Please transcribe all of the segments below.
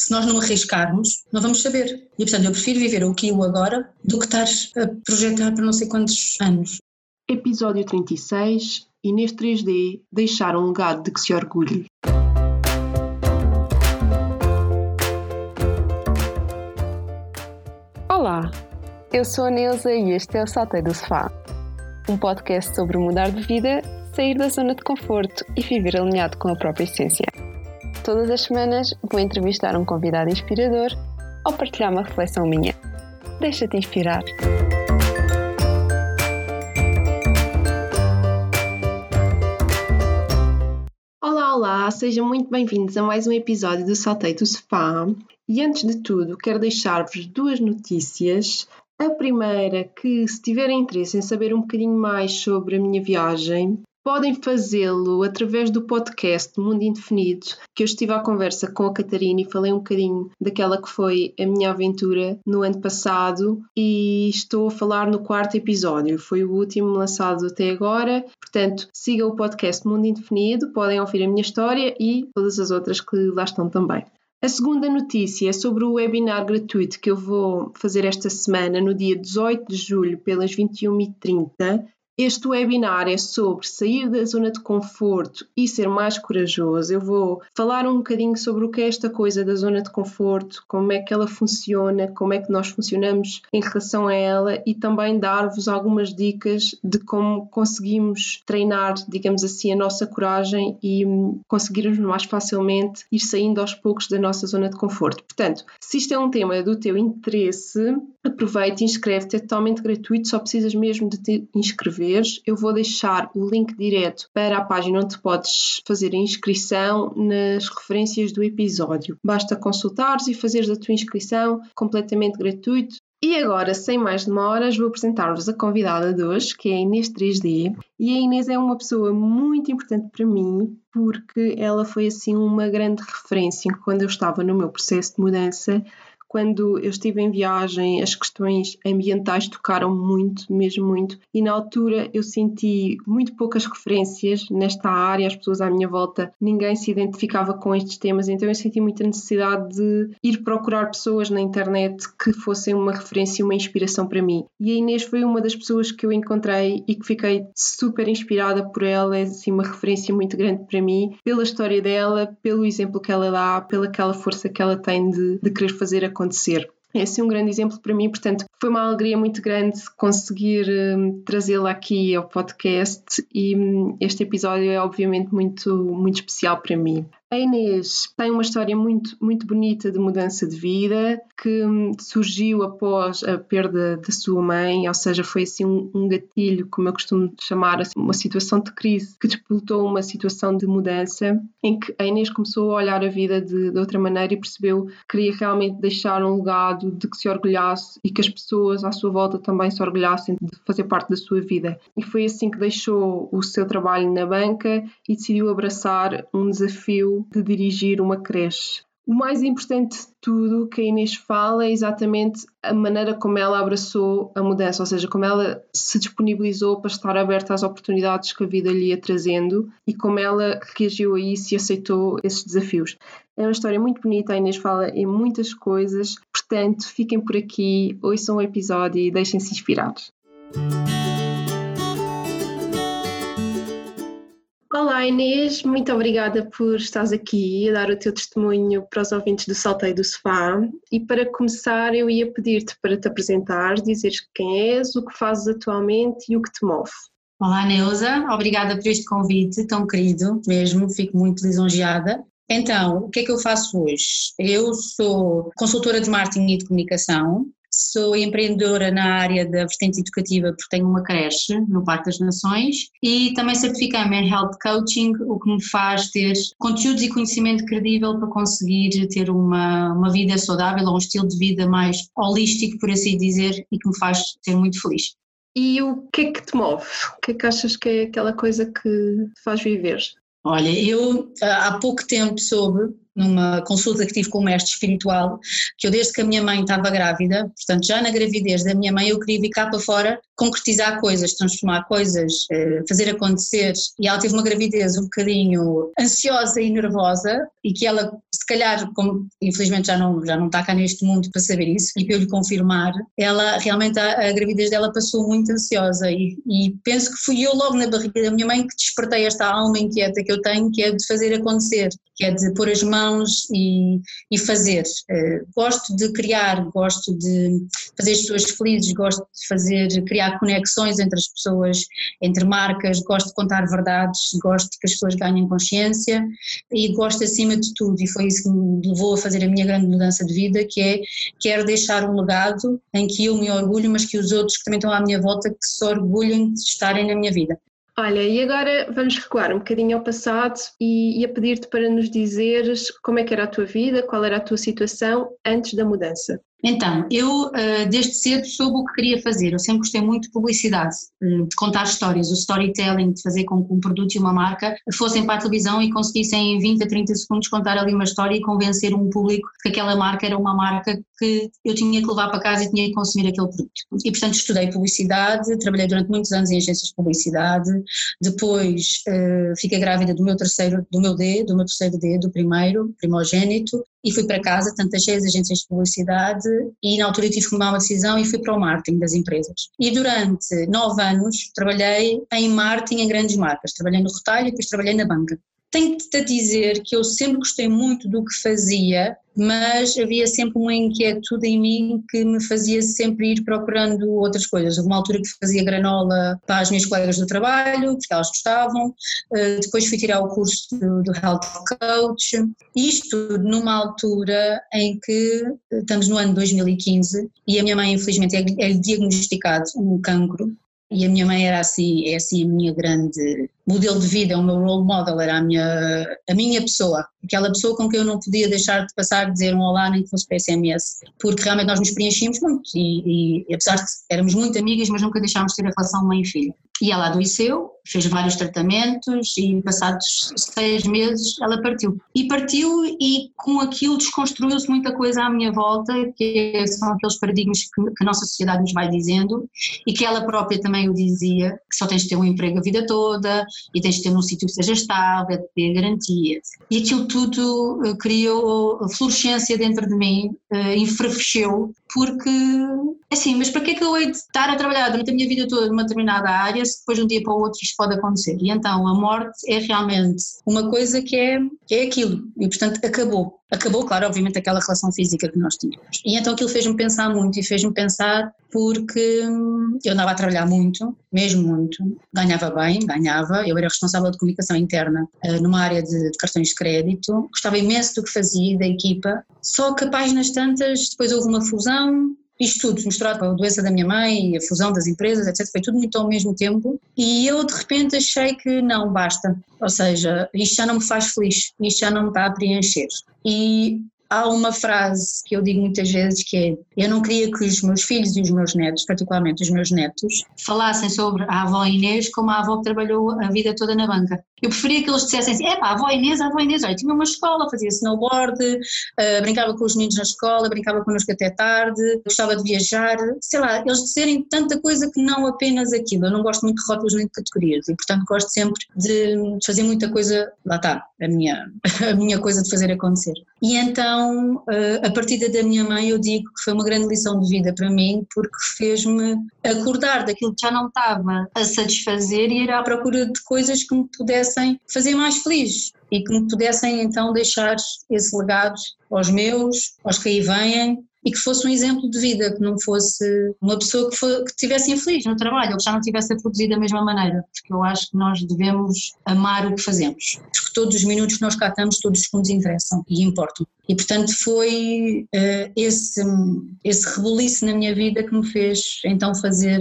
Se nós não arriscarmos, não vamos saber. E portanto, eu prefiro viver o aqui e o agora do que estar a projetar para não sei quantos anos. Episódio 36 Inês 3D deixar um legado de que se orgulhe. Olá, eu sou a Neuza e este é o Saltei do Sofá, um podcast sobre mudar de vida, sair da zona de conforto e viver alinhado com a própria essência. Todas as semanas vou entrevistar um convidado inspirador ou partilhar uma reflexão minha. Deixa-te inspirar. Olá, olá, sejam muito bem-vindos a mais um episódio do Saltei do Sofá. E antes de tudo, quero deixar-vos duas notícias. A primeira, que se tiverem interesse em saber um bocadinho mais sobre a minha viagem, Podem fazê-lo através do podcast Mundo Indefinido, que eu estive à conversa com a Catarina e falei um bocadinho daquela que foi a minha aventura no ano passado e estou a falar no quarto episódio, foi o último lançado até agora. Portanto, sigam o podcast Mundo Indefinido, podem ouvir a minha história e todas as outras que lá estão também. A segunda notícia é sobre o webinar gratuito que eu vou fazer esta semana, no dia 18 de julho, pelas 21h30, este webinar é sobre sair da zona de conforto e ser mais corajoso. Eu vou falar um bocadinho sobre o que é esta coisa da zona de conforto, como é que ela funciona, como é que nós funcionamos em relação a ela e também dar-vos algumas dicas de como conseguimos treinar, digamos assim, a nossa coragem e hum, conseguirmos mais facilmente ir saindo aos poucos da nossa zona de conforto. Portanto, se isto é um tema do teu interesse, aproveita e inscreve-te, é totalmente gratuito, só precisas mesmo de te inscrever eu vou deixar o link direto para a página onde podes fazer a inscrição nas referências do episódio. Basta consultares e fazeres a tua inscrição completamente gratuito. E agora, sem mais demoras, vou apresentar-vos a convidada de hoje, que é a Inês 3D. E a Inês é uma pessoa muito importante para mim, porque ela foi assim uma grande referência quando eu estava no meu processo de mudança quando eu estive em viagem, as questões ambientais tocaram muito, mesmo muito, e na altura eu senti muito poucas referências nesta área, as pessoas à minha volta, ninguém se identificava com estes temas, então eu senti muita necessidade de ir procurar pessoas na internet que fossem uma referência, uma inspiração para mim. E a Inês foi uma das pessoas que eu encontrei e que fiquei super inspirada por ela, é assim uma referência muito grande para mim, pela história dela, pelo exemplo que ela dá, pela aquela força que ela tem de, de querer fazer a acontecer. É assim um grande exemplo para mim, portanto, foi uma alegria muito grande conseguir um, trazê-la aqui ao podcast e um, este episódio é obviamente muito, muito especial para mim. A Inês tem uma história muito, muito bonita de mudança de vida que hum, surgiu após a perda da sua mãe, ou seja, foi assim um, um gatilho, como eu costumo chamar, assim, uma situação de crise que disputou uma situação de mudança em que a Inês começou a olhar a vida de, de outra maneira e percebeu que queria realmente deixar um legado de que se orgulhasse e que as pessoas à sua volta também se orgulhassem de fazer parte da sua vida. E foi assim que deixou o seu trabalho na banca e decidiu abraçar um desafio de dirigir uma creche. O mais importante de tudo que a Inês fala é exatamente a maneira como ela abraçou a mudança, ou seja, como ela se disponibilizou para estar aberta às oportunidades que a vida lhe ia trazendo e como ela reagiu a isso e aceitou esses desafios. É uma história muito bonita, a Inês fala em muitas coisas, portanto, fiquem por aqui, ouçam o episódio e deixem-se inspirar. Olá Inês, muito obrigada por estares aqui a dar o teu testemunho para os ouvintes do Salteio do Sofá. E para começar, eu ia pedir-te para te apresentares, dizeres quem és, o que fazes atualmente e o que te move. Olá Neuza, obrigada por este convite tão querido mesmo, fico muito lisonjeada. Então, o que é que eu faço hoje? Eu sou consultora de marketing e de comunicação, Sou empreendedora na área da vertente educativa porque tenho uma creche no Parque das Nações e também certificei-me em Health Coaching, o que me faz ter conteúdos e conhecimento credível para conseguir ter uma, uma vida saudável ou um estilo de vida mais holístico, por assim dizer, e que me faz ser muito feliz. E o que é que te move? O que é que achas que é aquela coisa que te faz viver? Olha, eu há pouco tempo soube numa consulta que tive com o mestre espiritual, que eu desde que a minha mãe estava grávida, portanto já na gravidez da minha mãe eu queria vir cá para fora concretizar coisas, transformar coisas, eh, fazer acontecer. E ela teve uma gravidez um bocadinho ansiosa e nervosa e que ela se calhar, como infelizmente já não, já não está cá neste mundo para saber isso e para eu lhe confirmar, ela realmente a, a gravidez dela passou muito ansiosa. E, e penso que fui eu logo na barriga da minha mãe que despertei esta alma inquieta que eu tenho que é de fazer acontecer, que é de pôr as mãos e, e fazer. Uh, gosto de criar, gosto de fazer as pessoas felizes, gosto de fazer, criar conexões entre as pessoas, entre marcas, gosto de contar verdades, gosto que as pessoas ganhem consciência e gosto acima de tudo, e foi isso que me levou a fazer a minha grande mudança de vida, que é quero deixar um legado em que eu me orgulho, mas que os outros que também estão à minha volta que se orgulhem de estarem na minha vida. Olha, e agora vamos recuar um bocadinho ao passado e, e a pedir-te para nos dizeres como é que era a tua vida, qual era a tua situação antes da mudança. Então, eu eh, desde cedo soube o que queria fazer, eu sempre gostei muito de publicidade, eh, de contar histórias, o storytelling, de fazer com que um produto e uma marca fossem para a televisão e conseguissem em 20 a 30 segundos contar ali uma história e convencer um público que aquela marca era uma marca que eu tinha que levar para casa e tinha que consumir aquele produto. E portanto estudei publicidade, trabalhei durante muitos anos em agências de publicidade, depois uh, fiquei grávida do meu terceiro, do meu D, do meu terceiro D, do primeiro, primogênito, e fui para casa, tanto deixei as agências de publicidade e na altura eu tive que tomar uma decisão e fui para o marketing das empresas. E durante nove anos trabalhei em marketing em grandes marcas, trabalhei no retalho e depois trabalhei na banca. Tenho-te a dizer que eu sempre gostei muito do que fazia, mas havia sempre uma inquietude em mim que me fazia sempre ir procurando outras coisas. Houve uma altura que fazia granola para as minhas colegas do trabalho, porque elas gostavam, eh, depois fui tirar o curso do Health Coach, isto numa altura em que estamos no ano 2015 e a minha mãe infelizmente é, é diagnosticado um cancro. E a minha mãe era assim, é assim a minha grande modelo de vida, o meu role model, era a minha, a minha pessoa, aquela pessoa com quem eu não podia deixar de passar, dizer um olá nem que fosse para SMS, porque realmente nós nos preenchíamos muito e, e apesar de éramos muito amigas, mas nunca deixámos de ter a relação mãe e ela adoeceu, fez vários tratamentos e passados seis meses ela partiu. E partiu e com aquilo desconstruiu-se muita coisa à minha volta, que são aqueles paradigmas que, que, a nossa sociedade nos vai dizendo e que ela própria também o dizia, que só tens de ter um emprego a vida toda e tens de ter num sítio que seja estável, de ter garantias. E aquilo tudo uh, criou fluorescência dentro de mim, uh, enfervesceu, porque, assim, mas para que é que eu hei de estar a trabalhar durante a minha vida toda numa determinada área depois de um dia para o outro isto pode acontecer? E então a morte é realmente uma coisa que é, é aquilo, e portanto acabou. Acabou, claro, obviamente, aquela relação física que nós tínhamos. E então aquilo fez-me pensar muito e fez-me pensar porque hum, eu andava a trabalhar muito, mesmo muito, ganhava bem, ganhava, eu era responsável de comunicação interna uh, numa área de, de, cartões de crédito, gostava imenso do que fazia, da equipa, só que páginas tantas, depois houve uma fusão, isto tudo misturado a doença da minha mãe, a fusão das empresas, etc. Foi tudo muito ao mesmo tempo e eu de repente achei que não, basta. Ou seja, isto já não me faz feliz, isto já não me está a preencher. E há uma frase que eu digo muitas vezes que é: eu não queria que os meus filhos e os meus netos, particularmente os meus netos, falassem sobre a avó Inês como a avó que trabalhou a vida toda na banca. Eu preferia que eles dissessem assim: é pá, a avó Inês, a avó Inês, olha, tinha uma escola, fazia snowboard, uh, brincava com os meninos na escola, brincava connosco até tarde, gostava de viajar, sei lá, eles disserem tanta coisa que não apenas aquilo. Eu não gosto muito de rótulos nem de categorias e, portanto, gosto sempre de fazer muita coisa, lá está, a minha, a minha coisa de fazer acontecer. E então então, eh, a partida da minha mãe, eu digo que foi uma grande lição de vida para mim, porque fez-me acordar daquilo que já não estava a satisfazer e ir à procura de coisas que me pudessem fazer mais feliz e que me pudessem então deixar esse legado aos meus, aos que aí vêm e que fosse um exemplo de vida, que não fosse uma pessoa que, for, que tivesse infeliz no trabalho ou que já não tivesse a produzir da mesma maneira, porque eu acho que nós devemos amar o que fazemos, porque todos os minutos que nós cá estamos, todos os segundos interessam e importam. E portanto foi uh, esse, esse rebuliço na minha vida que me fez então fazer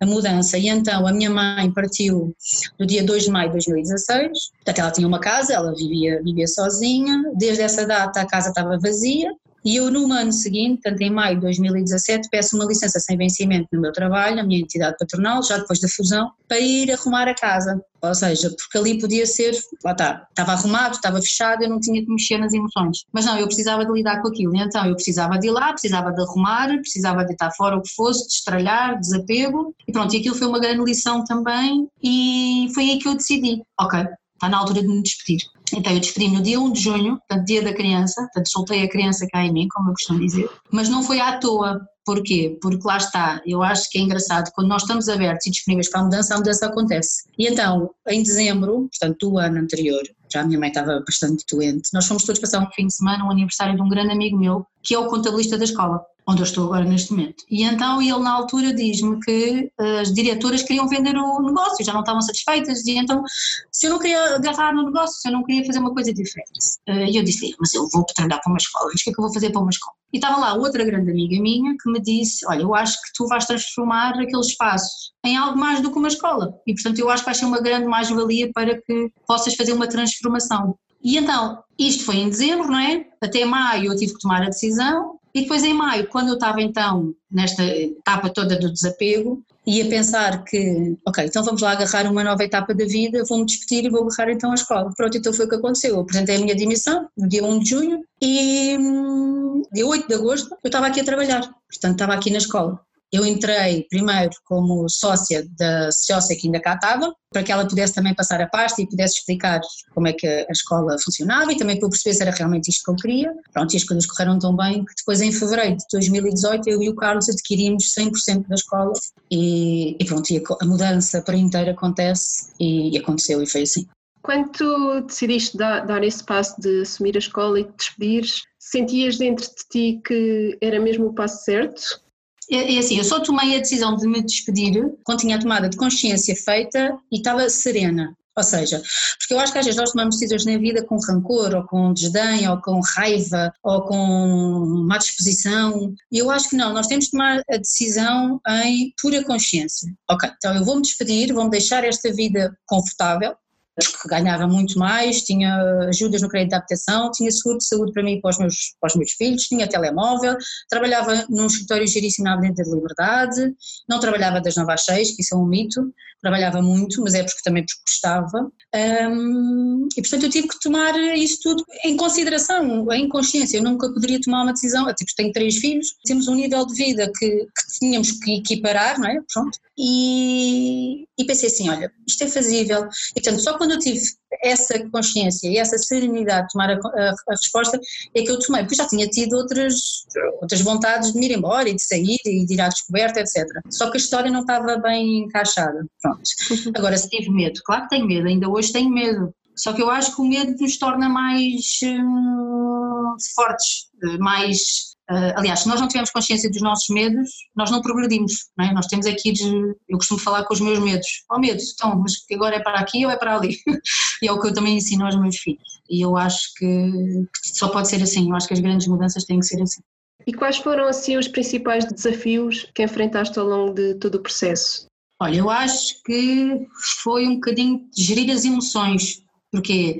a mudança. E então a minha mãe partiu no dia 2 de maio de 2016, portanto ela tinha uma casa, ela vivia, vivia sozinha, desde essa data a casa estava vazia, E eu no ano seguinte, tanto em maio de 2017, peço uma licença sem vencimento no meu trabalho, na minha entidade patronal, já depois da fusão, para ir arrumar a casa. Ou seja, porque ali podia ser, lá está, estava arrumado, estava fechado, eu não tinha que mexer nas emoções. Mas não, eu precisava de lidar com aquilo. Então eu precisava de ir lá, precisava de arrumar, precisava de estar fora o que fosse, de estralhar, desapego. E pronto, e aquilo foi uma grande lição também. E foi aí que eu decidi, ok, está na altura de me despedir. Então eu despedi-me no dia 1 de junho, portanto dia da criança, portanto soltei a criança cá em mim, como eu costumo dizer, mas não foi à toa, Porquê? Porque lá está, eu acho que é engraçado, quando nós estamos abertos e disponíveis para a mudança, a mudança acontece. E então, em dezembro, portanto do ano anterior, já a minha mãe estava bastante doente, nós fomos todos passar um fim de semana, um aniversário de um grande amigo meu, que é o contabilista da escola onde eu estou agora neste momento. E então ele na altura diz-me que eh, as diretoras queriam vender o negócio, já não estavam satisfeitas, e então se eu não queria agarrar no negócio, se eu não queria fazer uma coisa diferente. Eh, e eu disse mas eu vou trabalhar para uma escola, mas o que é que eu vou fazer para uma escola? E estava lá outra grande amiga minha que me disse, olha, eu acho que tu vais transformar aquele espaço em algo mais do que uma escola, e portanto eu acho que vai ser uma grande mais-valia para que possas fazer uma transformação. E então, isto foi em dezembro, não é? Até maio eu tive que tomar a decisão e depois em maio, quando eu estava então nesta etapa toda do desapego, ia pensar que, ok, então vamos lá agarrar uma nova etapa da vida, vou-me despedir e vou agarrar então a escola. Pronto, então foi o que aconteceu. Eu apresentei a minha demissão no dia 1 de junho e hum, dia 8 de agosto eu estava aqui a trabalhar, portanto estava aqui na escola. Eu entrei primeiro como sócia da sócia que ainda cá estava, para que ela pudesse também passar a pasta e pudesse explicar como é que a escola funcionava e também para eu perceber se era realmente isto que eu queria. Pronto, e as coisas correram tão bem que depois em fevereiro de 2018 eu e o Carlos adquirimos 100% da escola e, e pronto, e a, mudança para inteiro acontece e, e aconteceu e foi assim. Quando tu decidiste dar, dar, esse passo de assumir a escola e te despedires, sentias dentro de ti que era mesmo o passo certo? É, é assim, eu só tomei a decisão de me despedir quando tinha a tomada de consciência feita e estava serena. Ou seja, porque eu acho que às vezes nós tomamos decisões na vida com rancor, ou com desdém, ou com raiva, ou com má disposição. E eu acho que não, nós temos de tomar a decisão em pura consciência. Ok, então eu vou-me despedir, vou-me deixar esta vida confortável, que ganhava muito mais, tinha ajudas no crédito de habitação, tinha seguro de saúde para mim e para os meus, para os meus filhos, tinha telemóvel, trabalhava num escritório giríssimo na Avenida de Liberdade, não trabalhava das 9 às 6, que isso é um mito, trabalhava muito, mas é porque também porque gostava, um, e portanto eu tive que tomar isso tudo em consideração, em consciência, eu nunca poderia tomar uma decisão, eu tipo, tenho três filhos, temos um nível de vida que, que tínhamos que equiparar, não é? Pronto, e, e pensei assim, olha, isto é fazível, e portanto só quando eu tive essa consciência e essa serenidade de tomar a, a, a, resposta é que eu tomei, porque já tinha tido outras, outras vontades de me ir embora e de sair e de ir à descoberta, etc. Só que a história não estava bem encaixada, pronto. Uhum. Agora, se tive medo, claro que tenho medo, ainda hoje tenho medo, só que eu acho que o medo nos torna mais hum, fortes, mais Uh, aliás, se nós não tivermos consciência dos nossos medos, nós não progredimos, não é? Nós temos aqui de, eu costumo falar com os meus medos, ó oh, medo, então, mas agora é para aqui ou é para ali? e é o que eu também ensino aos meus filhos. E eu acho que, que só pode ser assim, eu acho que as grandes mudanças têm que ser assim. E quais foram assim os principais desafios que enfrentaste ao longo de todo o processo? Olha, eu acho que foi um bocadinho de gerir as emoções, porque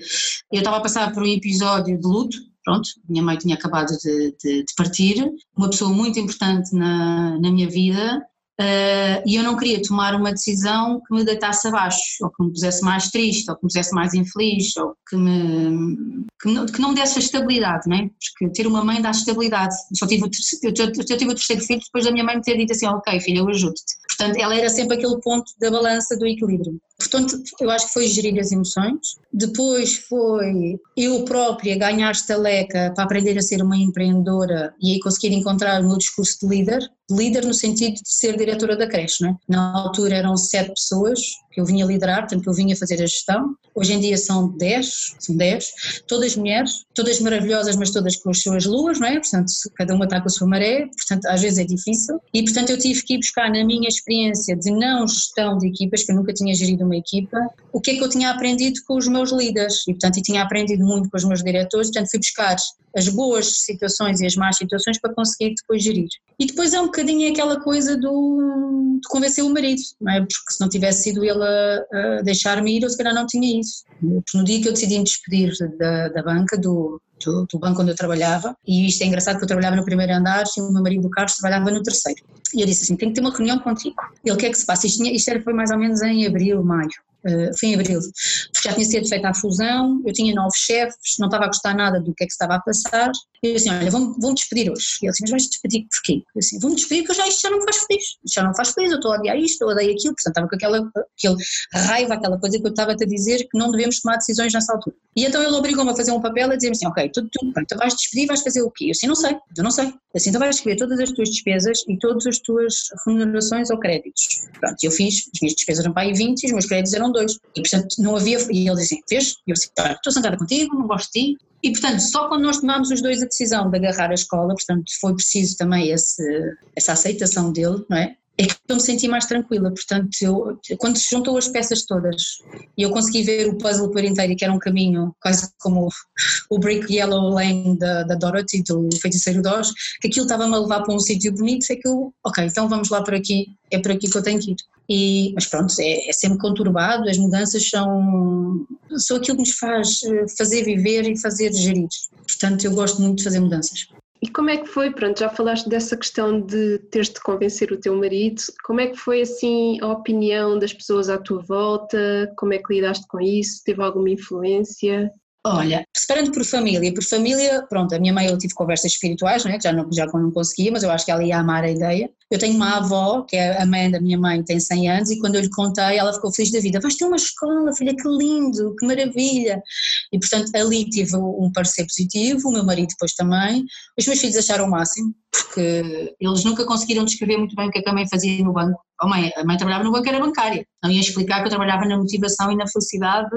eu estava a passar por um episódio de luto, pronto, minha mãe tinha acabado de, de, de partir, uma pessoa muito importante na, na minha vida, Uh, e eu não queria tomar uma decisão que me deitasse abaixo, ou que me pusesse mais triste, ou que me pusesse mais infeliz, ou que, me, que, não, que não me desse a estabilidade, não é? Porque ter uma mãe dá estabilidade. Eu, só tive, eu, eu, eu tive o terceiro filho depois da minha mãe me ter dito assim: Ok, filha, eu ajudo-te. Portanto, ela era sempre aquele ponto da balança do equilíbrio. Portanto, eu acho que foi gerir as emoções. Depois foi eu própria ganhar estaleca para aprender a ser uma empreendedora e aí conseguir encontrar o meu discurso de líder. Líder no sentido de ser diretora da creche, não é? Na altura eram sete pessoas que eu vinha liderar, portanto que eu vinha fazer a gestão. Hoje em dia são dez, são dez, todas mulheres, todas maravilhosas, mas todas com as suas luas, não é? Portanto, cada uma está com a sua maré, portanto às vezes é difícil. E portanto eu tive que ir buscar na minha experiência de não gestão de equipas, que eu nunca tinha gerido uma equipa, o que é que eu tinha aprendido com os meus líderes. E portanto eu tinha aprendido muito com os meus diretores, portanto fui buscar as boas situações e as más situações para conseguir depois gerir. E depois é um bocadinho aquela coisa do, de convencer o marido, não é? Porque se não tivesse sido ele deixar-me ir, eu se calhar não tinha isso. No dia que eu decidi me despedir da, da banca, do, do, do, banco onde eu trabalhava, e isto é engraçado que eu trabalhava no primeiro andar e o meu marido Carlos trabalhava no terceiro. E eu disse assim: tenho que ter uma reunião contigo. Ele, o que é que se passa? Isto, tinha, isto era, foi mais ou menos em abril, maio. Uh, foi em abril, porque já tinha sido feita a fusão, eu tinha novos chefes, não estava a gostar nada do que é que estava a passar, e eu assim, olha, vão-me vão despedir hoje. E ele assim, mas vais despedir porquê? Eu assim, vão-me despedir porque já, isto já não me faz feliz, isto já não me faz feliz, eu estou a odiar isto, eu odeio aquilo, portanto estava com aquela, aquele raiva, aquela coisa que eu estava a te dizer que não devemos tomar decisões nessa altura. E então ele obrigou-me a fazer um papel a dizer assim, ok, tudo bem, então vais despedir, vais fazer o quê? Eu assim, não sei, eu não sei. Assim, então vais escrever todas as tuas despesas e todas as tuas remunerações ou créditos. Pronto, eu fiz, as minhas despesas eram para aí 20 e os meus créditos eram 2. E portanto não havia, e ele disse assim, vês? E eu assim, estou sentada contigo, não gosto de ti, e, portanto, só quando nós tomámos os dois a decisão de agarrar a escola, portanto, foi preciso também esse, essa aceitação dele, não é? É que eu me senti mais tranquila, portanto, eu, quando se juntou as peças todas e eu consegui ver o puzzle por inteiro, que era um caminho quase como o Brick Yellow Lane da, da Dorothy, do Feiticeiro de Oz, que aquilo estava-me a levar para um sítio bonito, é que eu, ok, então vamos lá por aqui, é por aqui que eu tenho que ir. E, mas pronto, é, é, sempre conturbado, as mudanças são, são aquilo que nos faz eh, fazer viver e fazer gerir. Portanto, eu gosto muito de fazer mudanças. E como é que foi, pronto, já falaste dessa questão de teres de convencer o teu marido, como é que foi assim a opinião das pessoas à tua volta, como é que lidaste com isso, teve alguma influência? Olha, separando por família, por família, pronto, a minha mãe eu tive conversas espirituais, né, que já não, já não conseguia, mas eu acho que ela ia amar a ideia. Eu tenho uma avó, que é a mãe da minha mãe, tem 100 anos, e quando eu lhe contei, ela ficou feliz da vida. Vais ter uma escola, filha, que lindo, que maravilha. E portanto, ali tive um parecer positivo, o meu marido depois também. Os meus filhos acharam o máximo, porque eles nunca conseguiram descrever muito bem o que, é que a mãe fazia no banco. Oh mãe, a mãe trabalhava no banco, era bancária. Não ia explicar que eu trabalhava na motivação e na felicidade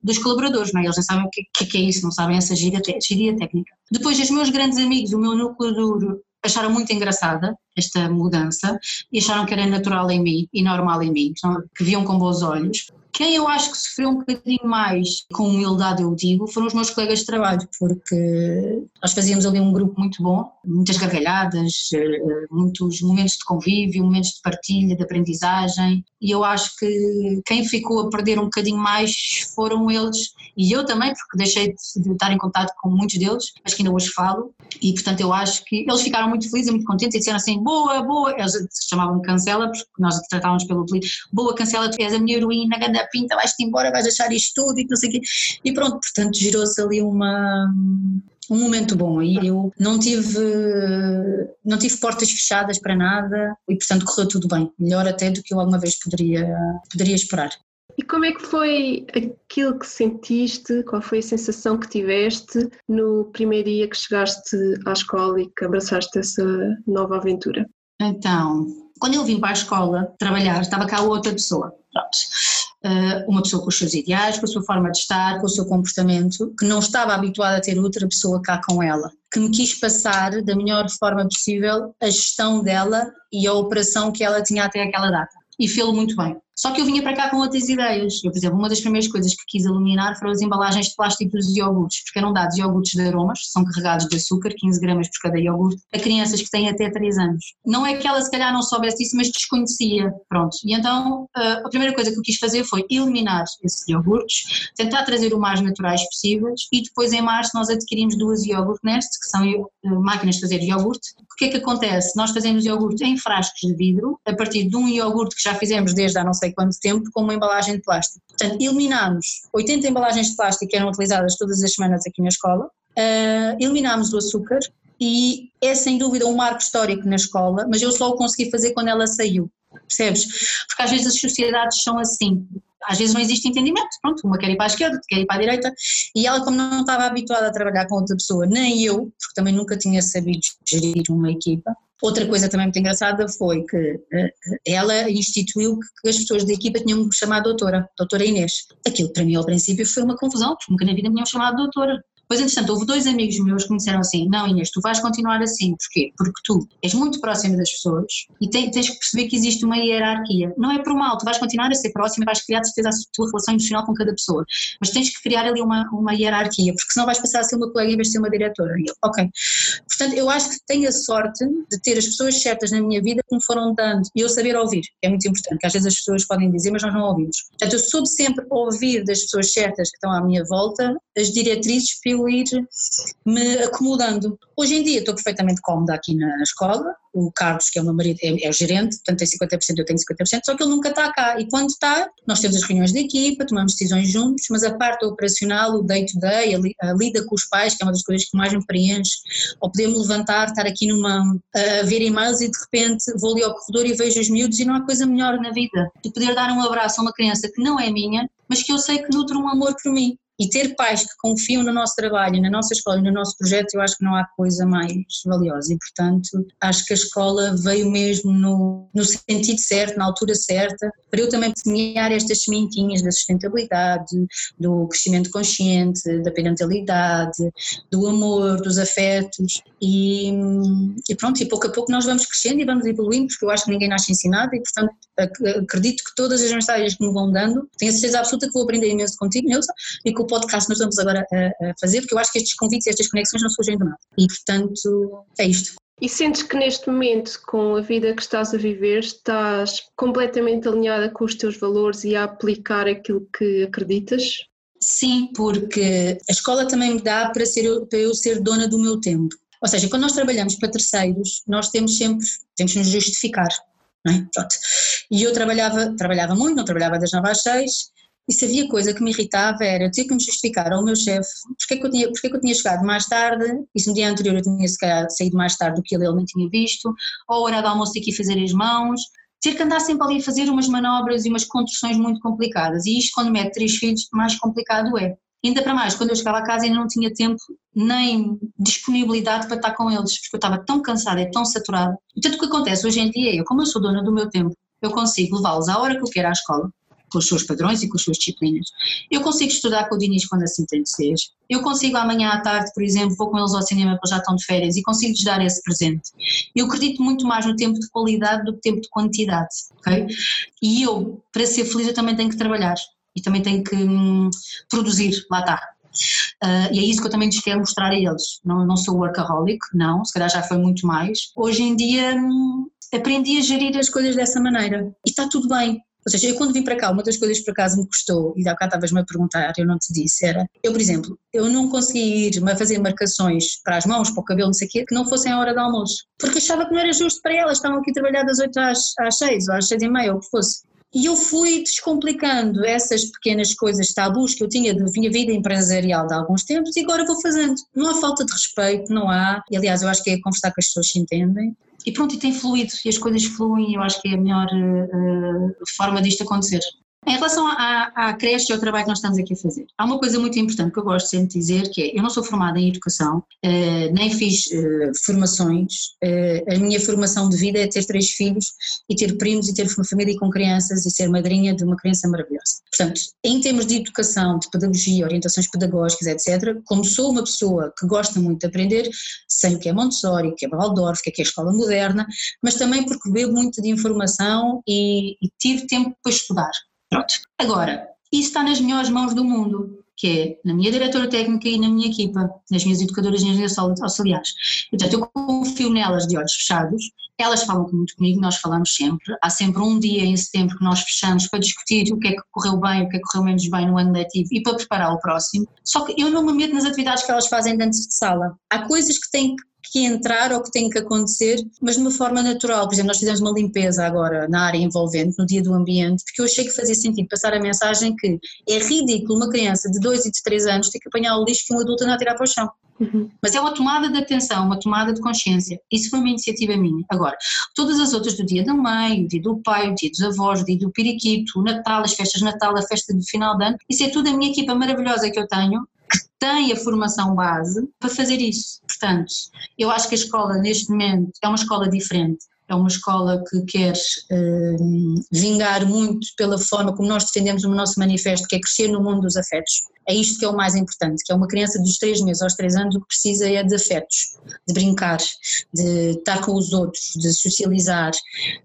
dos colaboradores, não é? Eles não sabem o que, que é isso, não sabem essa gíria, gíria técnica. Depois, os meus grandes amigos, o meu núcleo duro, acharam muito engraçada esta mudança e acharam que era natural em mim e normal em mim, que viam com bons olhos. Quem eu acho que sofreu um bocadinho mais, com humildade eu digo, foram os meus colegas de trabalho, porque nós fazíamos ali um grupo muito bom, muitas gargalhadas, eh, muitos momentos de convívio, momentos de partilha, de aprendizagem, e eu acho que quem ficou a perder um bocadinho mais foram eles, e eu também, porque deixei de estar em contato com muitos deles, mas que ainda hoje falo, e portanto eu acho que eles ficaram muito felizes e muito contentes e disseram assim, boa, boa, eles chamavam-me Cancela, porque nós tratávamos pelo apelido, boa Cancela, tu és a minha heroína, pinta, vais-te embora, vais deixar isto tudo e não sei o quê. E pronto, portanto, girou-se ali uma, um momento bom e eu não tive não tive portas fechadas para nada e portanto correu tudo bem, melhor até do que eu alguma vez poderia, poderia esperar. E como é que foi aquilo que sentiste, qual foi a sensação que tiveste no primeiro dia que chegaste à escola e que abraçaste essa nova aventura? Então, quando eu vim para a escola trabalhar, estava cá outra pessoa, pronto uma pessoa com os seus ideais, com a sua forma de estar, com o seu comportamento, que não estava habituada a ter outra pessoa cá com ela, que me quis passar da melhor forma possível a gestão dela e a operação que ela tinha até aquela data. E fê-lo muito bem. Só que eu vinha para cá com outras ideias. Eu, por exemplo, uma das primeiras coisas que quis eliminar foram as embalagens de plástico dos iogurtes, porque eram dados iogurtes de aromas, são carregados de açúcar, 15 gramas por cada iogurte, a crianças que têm até 3 anos. Não é que ela se calhar não soubesse isso, mas desconhecia. Pronto. E então eh, a primeira coisa que eu quis fazer foi eliminar esses iogurtes, tentar trazer o mais naturais possíveis e depois em março nós adquirimos duas iogurte Nest, que são eh, máquinas de fazer iogurte. O que é que acontece? Nós fazemos iogurte em frascos de vidro, a partir de um iogurte que já fizemos desde há não sei sei quanto tempo com uma embalagem de plástico. Portanto, eliminámos 80 embalagens de plástico que eram utilizadas todas as semanas aqui na escola, uh, eliminámos o açúcar e é sem dúvida um marco histórico na escola, mas eu só o consegui fazer quando ela saiu, percebes? Porque às vezes as sociedades são assim, às vezes não existe entendimento, pronto, uma quer ir para a esquerda, outra quer ir para a direita, e ela como não estava habituada a trabalhar com outra pessoa, nem eu, porque também nunca tinha sabido gerir uma equipa, Outra coisa também muito engraçada foi que uh, ela instituiu que as pessoas da equipa tinham me chamado doutora, doutora Inês. Aquilo para mim ao princípio foi uma confusão, porque nunca na vida me tinham chamado doutora. Pois, entretanto, houve dois amigos meus que me disseram assim: Não, Inês, tu vais continuar assim. Porquê? Porque tu és muito próxima das pessoas e tens, tens que perceber que existe uma hierarquia. Não é por mal, tu vais continuar a ser próxima e vais criar de certeza a tua relação emocional com cada pessoa. Mas tens que criar ali uma, uma hierarquia, porque senão vais passar a ser uma colega em vez de ser uma diretora. Eu, ok. Portanto, eu acho que tenho a sorte de ter as pessoas certas na minha vida que me foram dando e eu saber ouvir, que é muito importante, que às vezes as pessoas podem dizer, mas nós não ouvimos. Portanto, eu soube sempre ouvir das pessoas certas que estão à minha volta as diretrizes para eu ir me acomodando. Hoje em dia estou perfeitamente cómoda aqui na escola, o Carlos, que é o meu marido, é, é o gerente, portanto tem 50%, eu tenho 50%, só que ele nunca está cá. E quando está, nós temos as reuniões de equipa, tomamos decisões juntos, mas a parte operacional, o day-to-day, -day, a, lida com os pais, que é uma das coisas que mais me preenche, ou poder-me levantar, estar aqui numa, a ver e-mails e de repente vou ali ao corredor e vejo os miúdos e não há coisa melhor na vida. De poder dar um abraço a uma criança que não é minha, mas que eu sei que nutre um amor por mim. E ter pais que confiam no nosso trabalho, na nossa escola e no nosso projeto, eu acho que não há coisa mais valiosa. E, portanto, acho que a escola veio mesmo no, no sentido certo, na altura certa, para eu também semear estas sementinhas da sustentabilidade, do crescimento consciente, da parentalidade, do amor, dos afetos. E, e pronto, e pouco a pouco nós vamos crescendo e vamos evoluindo, porque eu acho que ninguém nasce ensinado e, portanto, acredito que todas as mensagens que me vão dando, tenho a certeza absoluta que vou aprender imenso contigo, Neuza, e que o podcast nós estamos agora a, a fazer, porque eu acho que estes convites e estas conexões não surgem do nada. E, portanto, é isto. E sentes que neste momento, com a vida que estás a viver, estás completamente alinhada com os teus valores e a aplicar aquilo que acreditas? Sim, porque a escola também me dá para, ser, para eu ser dona do meu tempo. Ou seja, quando nós trabalhamos para terceiros, nós temos sempre, temos que nos justificar. Não é? Pronto. E eu trabalhava, trabalhava muito, não trabalhava das 9 às 6, e se havia coisa que me irritava era ter que me justificar ao meu chefe porque é que eu tinha, porque é que eu tinha chegado mais tarde, e se no dia anterior eu tinha se calhar, saído mais tarde do que ele, ele não tinha visto, ou a hora do almoço ter que ir fazer as mãos, ter que andar sempre ali a fazer umas manobras e umas construções muito complicadas, e isto quando mete três filhos mais complicado é. Ainda para mais, quando eu chegava a casa ainda não tinha tempo nem disponibilidade para estar com eles, porque eu estava tão cansada e tão saturada. Portanto, o que acontece hoje em dia é, como eu sou dona do meu tempo, eu consigo levá-los à hora que eu quero à escola, com os seus padrões e com as suas disciplinas. Eu consigo estudar com o Diniz quando assim tem de ser. Eu consigo amanhã à tarde, por exemplo, vou com eles ao cinema porque já estão de férias e consigo-lhes dar esse presente. Eu acredito muito mais no tempo de qualidade do que tempo de quantidade, ok? E eu, para ser feliz, eu também tenho que trabalhar e também tenho que hum, produzir, lá está. Uh, e é isso que eu também lhes quero mostrar a eles. Não, não sou workaholic, não, se calhar já foi muito mais. Hoje em dia hum, aprendi a gerir as coisas dessa maneira e está tudo bem. Ou seja, eu quando vim para cá, uma das coisas que por acaso me custou, e há bocado estavas-me a perguntar, eu não te disse, era, eu por exemplo, eu não conseguia ir a fazer marcações para as mãos, para o cabelo, não sei o quê, que não fossem a hora do almoço, porque achava que não era justo para elas, estavam aqui a trabalhar das 8 às, às 6 ou às 6 e meia, ou o que fosse. E eu fui descomplicando essas pequenas coisas tabus que eu tinha da minha vida empresarial de alguns tempos e agora vou fazendo. Não há falta de respeito, não há. E aliás, eu acho que é conversar que as pessoas se entendem e pronto, e tem fluído, e as coisas fluem, eu acho que é a melhor uh, forma disto acontecer. Em relação à, à creche e ao trabalho que nós estamos aqui a fazer, há uma coisa muito importante que eu gosto sempre de dizer, que é, eu não sou formada em educação, eh, nem fiz eh, formações, eh, a minha formação de vida é ter três filhos e ter primos e ter uma família com crianças e ser madrinha de uma criança maravilhosa. Portanto, em termos de educação, de pedagogia, orientações pedagógicas, etc., como sou uma pessoa que gosta muito de aprender, sei o que é Montessori, o que é Waldorf, o que é, que é a escola moderna, mas também porque bebo muito de informação e, e tive tempo para estudar. Pronto. Agora, isso está nas melhores mãos do mundo, que é na minha diretora técnica e na minha equipa, nas minhas educadoras de engenharia auxiliares. Portanto, eu confio nelas de olhos fechados, elas falam muito comigo, nós falamos sempre. Há sempre um dia em setembro que nós fechamos para discutir o que é que correu bem, o que é que correu menos bem no ano letivo e para preparar o próximo. Só que eu não me meto nas atividades que elas fazem dentro de sala. Há coisas que têm que que entrar ou que tem que acontecer, mas de uma forma natural. Por exemplo, nós fizemos uma limpeza agora na área envolvente, no dia do ambiente, porque eu achei que fazia sentido passar a mensagem que é ridículo uma criança de 2 e de 3 anos ter que apanhar o lixo que um adulto anda a tirar para o chão. Uhum. Mas é uma tomada de atenção, uma tomada de consciência. Isso foi uma iniciativa minha. Agora, todas as outras do dia da mãe, o dia do pai, o dia dos avós, o dia do periquito, o Natal, as festas de Natal, a festa de final de ano, isso é tudo a minha equipa maravilhosa que eu tenho, que tem a formação base para fazer isso. Portanto, eu acho que a escola neste momento é uma escola diferente. É uma escola que quer uh, vingar muito pela forma como nós defendemos o nosso manifesto, que é crescer no mundo dos afetos. É isto que é o mais importante, que é uma criança dos 3 meses aos 3 anos o que precisa é de afetos, de brincar, de estar com os outros, de socializar.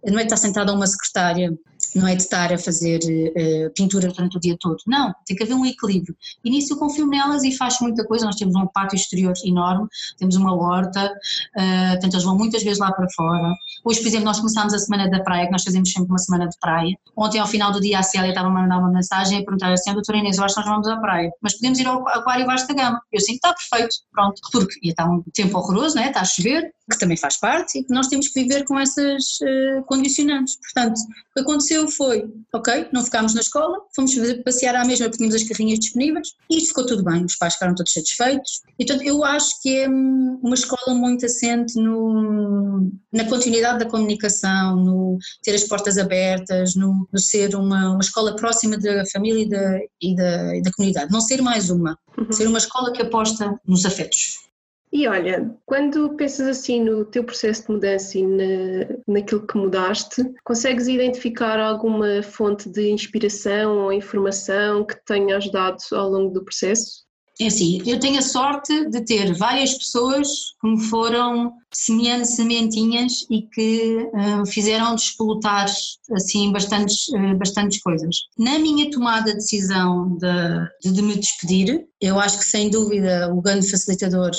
Não é estar sentada a uma secretária não é de estar a fazer uh, pintura durante o dia todo, não, tem que haver um equilíbrio. E eu confio nelas e faço muita coisa, nós temos um pátio exterior enorme, temos uma horta, uh, portanto eles vão muitas vezes lá para fora, Hoje, por exemplo, nós começámos a semana da praia, que nós fazemos sempre uma semana de praia. Ontem, ao final do dia, a Célia estava a mandar uma mensagem a perguntar assim, doutora Inês, eu acho que nós vamos à praia, mas podemos ir ao aquário Vasta Gama. Eu assim, está perfeito, pronto, porque ia estar um tempo horroroso, né? está a chover, que também faz parte e que nós temos que viver com essas uh, condicionantes. Portanto, o que aconteceu foi, ok, não ficámos na escola, fomos passear à mesma porque tínhamos as carrinhas disponíveis e isto ficou tudo bem, os pais ficaram todos satisfeitos. E, portanto, eu acho que é hum, uma escola muito assente no, na continuidade da comunicação, no ter as portas abertas, no, no ser uma, uma escola próxima da família e da, e da, e da comunidade. Não ser mais uma, uhum. ser uma escola que aposta nos afetos. E olha, quando pensas assim no teu processo de mudança e na, naquilo que mudaste, consegues identificar alguma fonte de inspiração ou informação que te tenha ajudado ao longo do processo? É assim, eu tenho a sorte de ter várias pessoas que me foram semeando sementinhas e que uh, fizeram despolutar assim bastantes, uh, bastantes coisas. Na minha tomada de decisão de, de me despedir, eu acho que sem dúvida o grande facilitador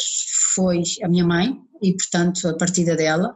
foi a minha mãe e portanto a partida dela,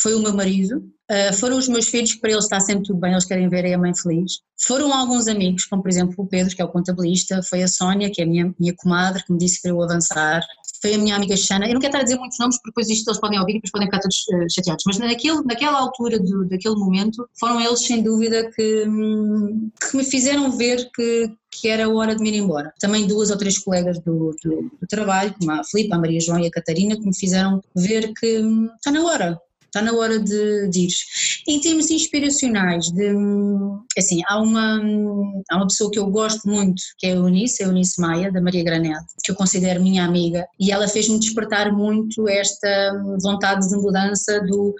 foi o meu marido, Uh, foram os meus filhos, para eles está sempre tudo bem, eles querem ver a mãe feliz. Foram alguns amigos, como por exemplo o Pedro, que é o contabilista, foi a Sónia, que é a minha, minha comadre, que me disse para eu avançar, foi a minha amiga Xana. Eu não quero estar a dizer muitos nomes, porque depois isto eles podem ouvir e depois podem ficar todos uh, chateados, mas naquele, naquela altura, do, daquele momento, foram eles sem dúvida que, hum, que me fizeram ver que, que era hora de me ir embora. Também duas ou três colegas do, do, do trabalho, como a Filipe, a Maria João e a Catarina, que me fizeram ver que hum, está na hora, está na hora de, de ir. Em termos inspiracionais, de, assim, há uma, há uma pessoa que eu gosto muito, que é a Eunice, a Eunice Maia, da Maria Granel, que eu considero minha amiga, e ela fez-me despertar muito esta vontade de mudança do,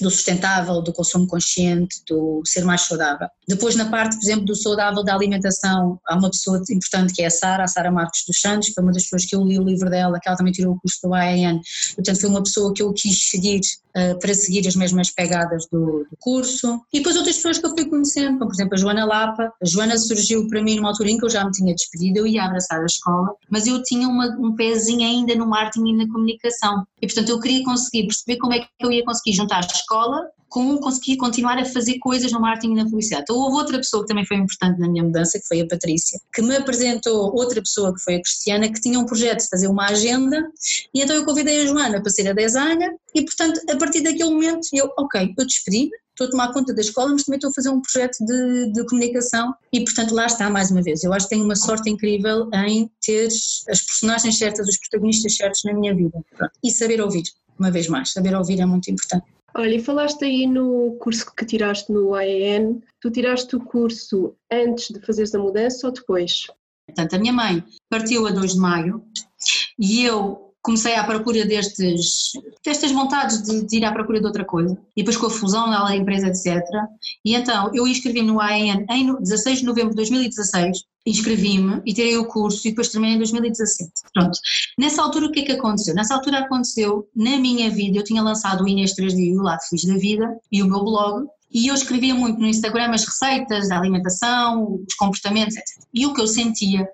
do sustentável, do consumo consciente, do ser mais saudável. Depois, na parte, por exemplo, do saudável da alimentação, há uma pessoa importante que é a Sara, a Sara Marcos dos Santos, que foi uma das pessoas que eu li o livro dela, que ela também tirou o curso do AEN, portanto foi uma pessoa que eu quis seguir uh, para seguir as mesmas pegadas do, do, curso. E depois outras pessoas que eu fui conhecendo, como por exemplo a Joana Lapa. A Joana surgiu para mim numa altura em que eu já me tinha despedido, eu ia abraçar a escola, mas eu tinha uma, um pezinho ainda no marketing e na comunicação. E portanto eu queria conseguir perceber como é que eu ia conseguir juntar a escola com conseguir continuar a fazer coisas no marketing e na publicidade. Então houve outra pessoa que também foi importante na minha mudança, que foi a Patrícia, que me apresentou outra pessoa que foi a Cristiana, que tinha um projeto de fazer uma agenda, e então eu convidei a Joana para ser a designer, e portanto a partir daquele momento eu, ok, eu despedi estou a tomar conta da escola, mas também estou a fazer um projeto de, de, comunicação e, portanto, lá está mais uma vez. Eu acho que tenho uma sorte incrível em ter as personagens certas, os protagonistas certos na minha vida. E saber ouvir, uma vez mais, saber ouvir é muito importante. Olha, e falaste aí no curso que tiraste no IAN, tu tiraste o curso antes de fazeres a mudança ou depois? Portanto, a minha mãe partiu a 2 de maio e eu comecei à procura destes, destas vontades de, de, ir à procura de outra coisa. E depois com a fusão da empresa, etc. E então eu inscrevi-me no AEN em 16 de novembro de 2016, inscrevi-me e tirei o curso e depois terminei em 2017. Pronto. Nessa altura o que é que aconteceu? Nessa altura aconteceu, na minha vida, eu tinha lançado o Inês 3D, o Lado Feliz da Vida e o meu blog e eu escrevia muito no Instagram as receitas da alimentação, os comportamentos, etc. E o que eu sentia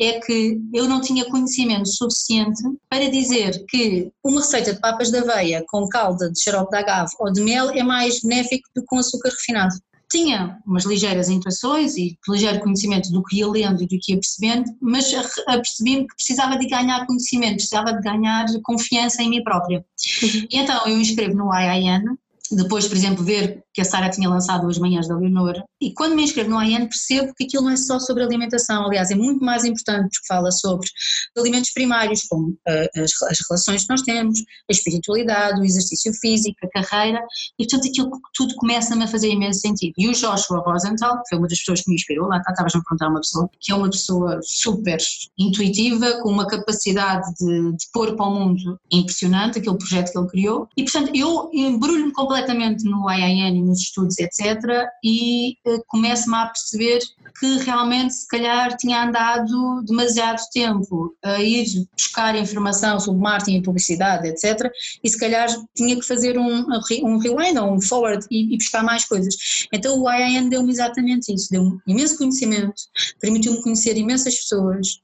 é que eu não tinha conhecimento suficiente para dizer que uma receita de papas de aveia com calda de xarope de agave ou de mel é mais benéfico do que com açúcar refinado. Tinha umas ligeiras intuições e ligeiro conhecimento do que ia lendo e do que ia percebendo, mas apercebi-me que precisava de ganhar conhecimento, precisava de ganhar confiança em mim própria. Uhum. E então eu inscrevo no IIN, depois, por exemplo, ver que a Sara tinha lançado as manhãs da Leonor. E quando me inscrevo no AN percebo que aquilo não é só sobre alimentação, aliás, é muito mais importante porque fala sobre alimentos primários, como uh, as, as, relações que nós temos, a espiritualidade, o exercício físico, a carreira, e portanto aquilo tudo começa-me a fazer imenso sentido. E o Joshua Rosenthal, que foi uma das pessoas que me inspirou, lá estavas a perguntar uma pessoa, que é uma pessoa super intuitiva, com uma capacidade de, de pôr para o mundo impressionante, aquele projeto que ele criou, e portanto eu embrulho-me completamente no IIN nos estudos, etc., e uh, começo-me a perceber que realmente, se calhar, tinha andado demasiado tempo a ir buscar informação sobre marketing e publicidade, etc., e se calhar tinha que fazer um, um rewind ou um forward e, e buscar mais coisas. Então o IIN deu-me exatamente isso, deu-me imenso conhecimento, permitiu-me conhecer imensas pessoas,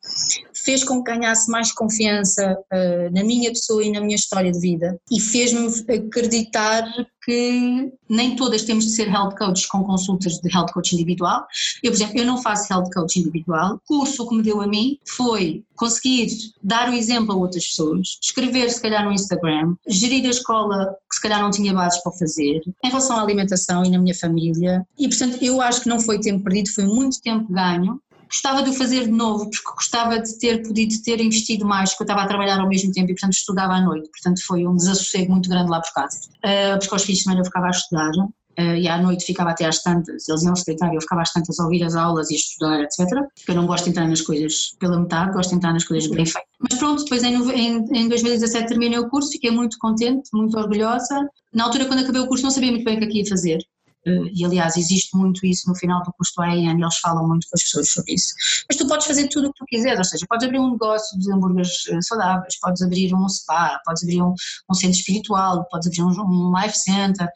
fez com que ganhasse mais confiança uh, na minha pessoa e na minha história de vida e fez-me acreditar que nem todas temos de ser health coaches com consultas de health coach individual. Eu, por exemplo, eu não faço health coach individual. O curso que me deu a mim foi conseguir dar o exemplo a outras pessoas, escrever se calhar no Instagram, gerir a escola que se calhar não tinha bases para fazer, em relação à alimentação e na minha família. E portanto eu acho que não foi tempo perdido, foi muito tempo ganho gostava de o fazer de novo, porque gostava de ter podido ter investido mais, porque eu estava a trabalhar ao mesmo tempo e, portanto, estudava à noite. Portanto, foi um desassossego muito grande lá por casa. Uh, porque aos fins de semana eu ficava a estudar. Uh, e à noite ficava até às tantas, eles iam se deitar eu ficava às tantas a ouvir as aulas e a estudar, etc. Porque eu não gosto de entrar nas coisas pela metade, gosto de entrar nas coisas bem feitas. Mas pronto, depois em, em, em 2017 terminei o curso, fiquei muito contente, muito orgulhosa. Na altura, quando acabei o curso, não sabia muito bem o que é ia fazer. Eh, e aliás existe muito isso no final do curso do AEN, eles falam muito com as pessoas sobre isso. Mas tu podes fazer tudo o que tu quiseres, ou seja, podes abrir um negócio de hambúrgueres eh, saudáveis, podes abrir um spa, podes abrir um, um centro espiritual, podes abrir um, um life center,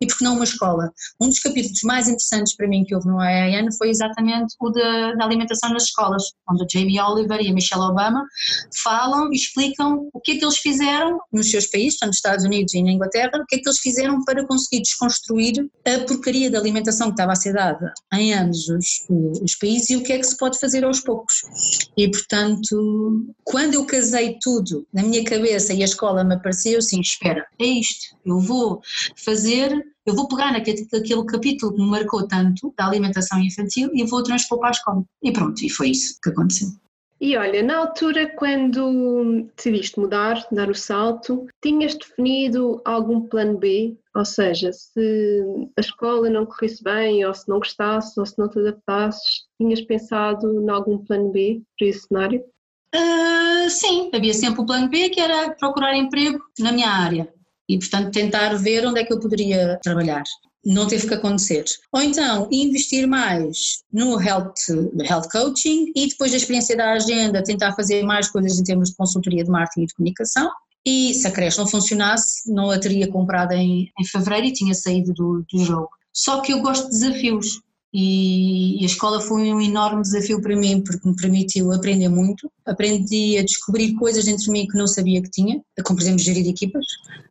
e por que não uma escola? Um dos capítulos mais interessantes para mim que houve no AEN foi exatamente o da, da alimentação nas escolas, onde o Jamie Oliver e a Michelle Obama falam e explicam o que é que eles fizeram nos seus países, nos Estados Unidos e na Inglaterra, o que é que eles fizeram para conseguir desconstruir a porcaria da alimentação que estava a ser dada em ambos os, os, países e o que é que se pode fazer aos poucos. E portanto, quando eu casei tudo na minha cabeça e a escola me apareceu, assim, espera, é isto, eu vou fazer eu vou pegar naquele, naquele capítulo que me marcou tanto da alimentação infantil e vou transpor para a escola. E pronto, e foi isso que aconteceu. E olha, na altura quando decidiste mudar, dar o salto, tinhas definido algum plano B? Ou seja, se a escola não corresse bem, ou se não gostasse, ou se não te adaptasses, tinhas pensado em algum plano B para esse cenário? Uh, sim, havia sempre o plano B que era procurar emprego na minha área e, portanto, tentar ver onde é que eu poderia trabalhar não teve que acontecer. Ou então investir mais no health, health coaching e depois da experiência da agenda tentar fazer mais coisas em termos de consultoria de marketing e de comunicação. E se a creche não funcionasse, não a teria comprado em, em fevereiro e tinha saído do, do jogo. Só que eu gosto de desafios e a escola foi um enorme desafio para mim porque me permitiu aprender muito. Aprendi a descobrir coisas dentro de mim que não sabia que tinha, como por exemplo gerir equipas.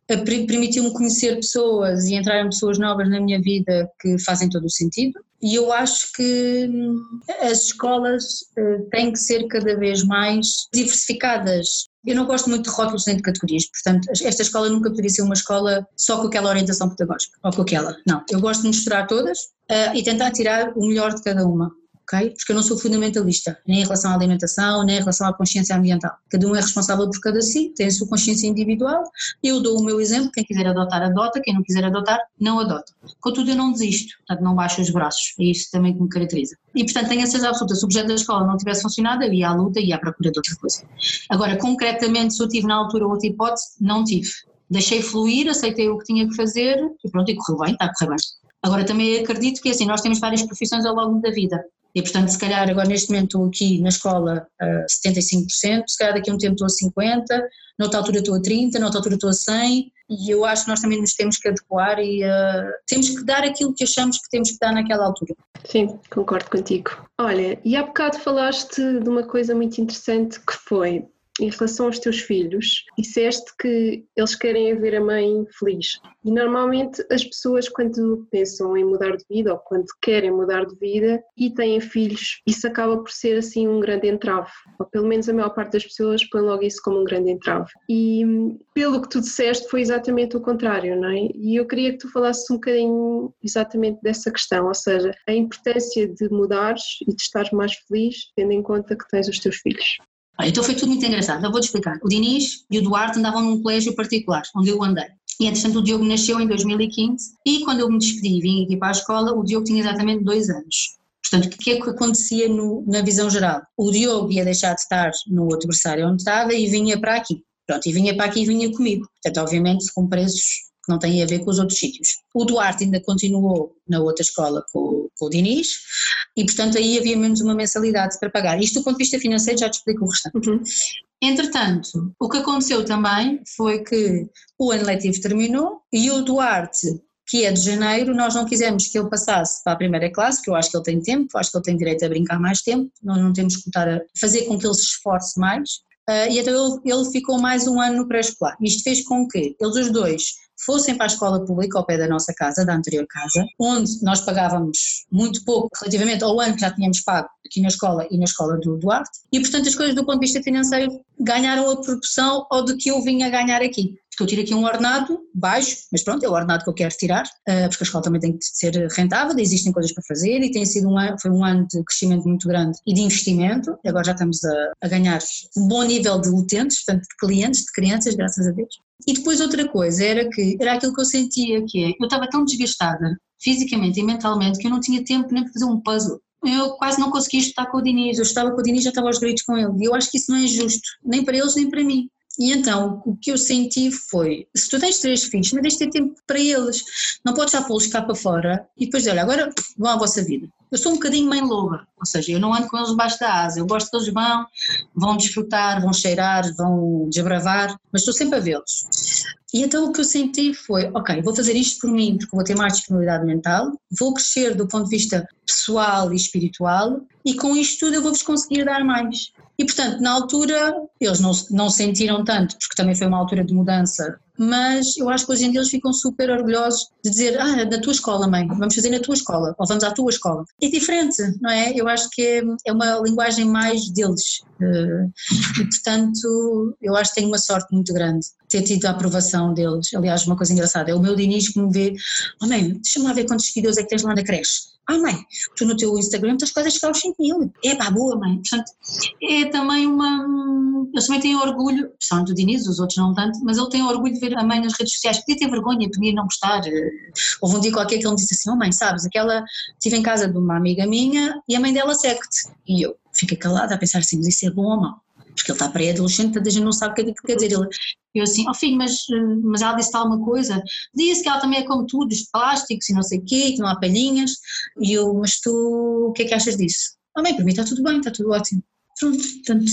Permitiu-me conhecer pessoas e entrar em pessoas novas na minha vida que fazem todo o sentido. E eu acho que hum, as escolas eh, têm que ser cada vez mais diversificadas eu não gosto muito de rótulos nem de categorias, portanto, esta escola nunca poderia ser uma escola só com aquela orientação pedagógica, ou com aquela. Não, eu gosto de misturar todas uh, e tentar tirar o melhor de cada uma Porque eu não sou fundamentalista, nem em relação à alimentação, nem em relação à consciência ambiental. Cada um é responsável por cada si, tem a sua consciência individual. Eu dou o meu exemplo, quem quiser adotar, adota, quem não quiser adotar, não adota. Contudo, eu não desisto, portanto, não baixo os braços, é isso também que me caracteriza. E, portanto, tenho a certeza absoluta, se o projeto da escola não tivesse funcionado, eu ia à luta e ia à procura de outra coisa. Agora, concretamente, se eu tive na altura outra hipótese, não tive. Deixei fluir, aceitei o que tinha que fazer e pronto, e correu bem, está a correr bem. Agora também acredito que assim, nós temos várias profissões ao longo da vida. E, portanto, se calhar agora neste momento aqui na escola a 75%, se calhar daqui a um tempo estou a 50%, noutra altura estou a 30%, noutra altura estou a 100%, e eu acho que nós também nos temos que adequar e uh, temos que dar aquilo que achamos que temos que dar naquela altura. Sim, concordo contigo. Olha, e há bocado falaste de uma coisa muito interessante que foi em relação aos teus filhos, disseste que eles querem ver a mãe feliz. E normalmente as pessoas, quando pensam em mudar de vida ou quando querem mudar de vida e têm filhos, isso acaba por ser assim um grande entrave. Ou pelo menos a maior parte das pessoas põe logo isso como um grande entrave. E pelo que tu disseste, foi exatamente o contrário, não é? E eu queria que tu falasses um bocadinho exatamente dessa questão, ou seja, a importância de mudares e de estares mais feliz, tendo em conta que tens os teus filhos. Então foi tudo muito engraçado. Eu vou-te explicar. O Diniz e o Duarte andavam num colégio particular, onde eu andei. E, entretanto, o Diogo nasceu em 2015 e quando eu me despedi e vim aqui para a escola, o Diogo tinha exatamente dois anos. Portanto, o que é que acontecia no, na visão geral? O Diogo ia deixar de estar no outro berçário onde estava e vinha para aqui. Pronto, e vinha para aqui e vinha comigo. Portanto, obviamente, com preços não têm a ver com os outros sítios. O Duarte ainda continuou na outra escola com, com o Diniz e, portanto, aí havia menos uma mensalidade para pagar. Isto do ponto de vista financeiro já te explico o restante. Uhum. Entretanto, o que aconteceu também foi que o ano letivo terminou e o Duarte que é de janeiro, nós não quisemos que ele passasse para a primeira classe, que eu acho que ele tem tempo, acho que ele tem direito a brincar mais tempo, nós não temos que estar a fazer com que ele se esforce mais, uh, e então ele, ele, ficou mais um ano no pré-escolar. Isto fez com que eles os dois fossem para a escola pública ao pé da nossa casa, da anterior casa, onde nós pagávamos muito pouco relativamente ao ano que já tínhamos pago aqui na escola e na escola do Duarte, e portanto as coisas do ponto de vista financeiro ganharam a proporção ao do que eu vinha ganhar aqui porque eu tiro aqui um ordenado baixo, mas pronto, é o ordenado que eu quero tirar, eh, porque a escola também tem que ser rentável, existem coisas para fazer e tem sido um ano, foi um ano de crescimento muito grande e de investimento, agora já estamos a, a ganhar um bom nível de utentes, portanto de clientes, de crianças, graças a Deus. E depois outra coisa era que, era aquilo que eu sentia que é, eu estava tão desgastada fisicamente e mentalmente que eu não tinha tempo nem para fazer um puzzle eu quase não conseguia estar com o Diniz, eu estava com o Diniz já estava aos gritos com ele, e eu acho que isso não é justo, nem para eles nem para mim. E então o que eu senti foi: se tu tens três filhos, mas tens de ter tempo para eles, não podes já pô-los cá para fora e depois, olha, agora vão à vossa vida. Eu sou um bocadinho mãe loba, ou seja, eu não ando com eles debaixo da asa, eu gosto que eles vão, vão desfrutar, vão cheirar, vão desbravar, mas estou sempre a vê-los. E então o que eu senti foi: ok, vou fazer isto por mim, porque vou ter mais disponibilidade mental, vou crescer do ponto de vista pessoal e espiritual, e com isto tudo eu vou-vos conseguir dar mais. E, portanto, na altura, eles não, não sentiram tanto, porque também foi uma altura de mudança, mas eu acho que hoje em dia eles ficam super orgulhosos de dizer, ah, na tua escola, mãe, vamos fazer na tua escola, ou vamos à tua escola. É diferente, não é? Eu acho que é, é uma linguagem mais deles. Eh, e, portanto, eu acho que tenho uma sorte muito grande ter tido a aprovação deles. Aliás, uma coisa engraçada, é o meu Diniz que me vê, oh mãe, deixa-me lá ver quantos seguidores é que tens lá na creche. Ah, mãe, tu no teu Instagram tens coisas que aos 5 mil. É pá, boa, mãe. Portanto, é também uma. Eles também têm orgulho, principalmente o Diniz, os outros não tanto, mas ele tem orgulho de ver a mãe nas redes sociais. Podia ter vergonha, podia não gostar. Houve um dia qualquer que ele me disse assim: Oh, mãe, sabes, aquela. Estive em casa de uma amiga minha e a mãe dela segue-te. E eu fiquei calada a pensar assim: Mas isso é bom ou mau? Porque ele está pré-adolescente, a gente não sabe o que é que quer dizer. Ele, eu assim, oh filho, mas, mas ela disse tal uma coisa, disse que ela também é como tu, dos plásticos e não sei o quê, que não há palhinhas, e eu, mas tu, o que é que achas disso? Ah bem, para mim está tudo bem, está tudo ótimo. Pronto, portanto,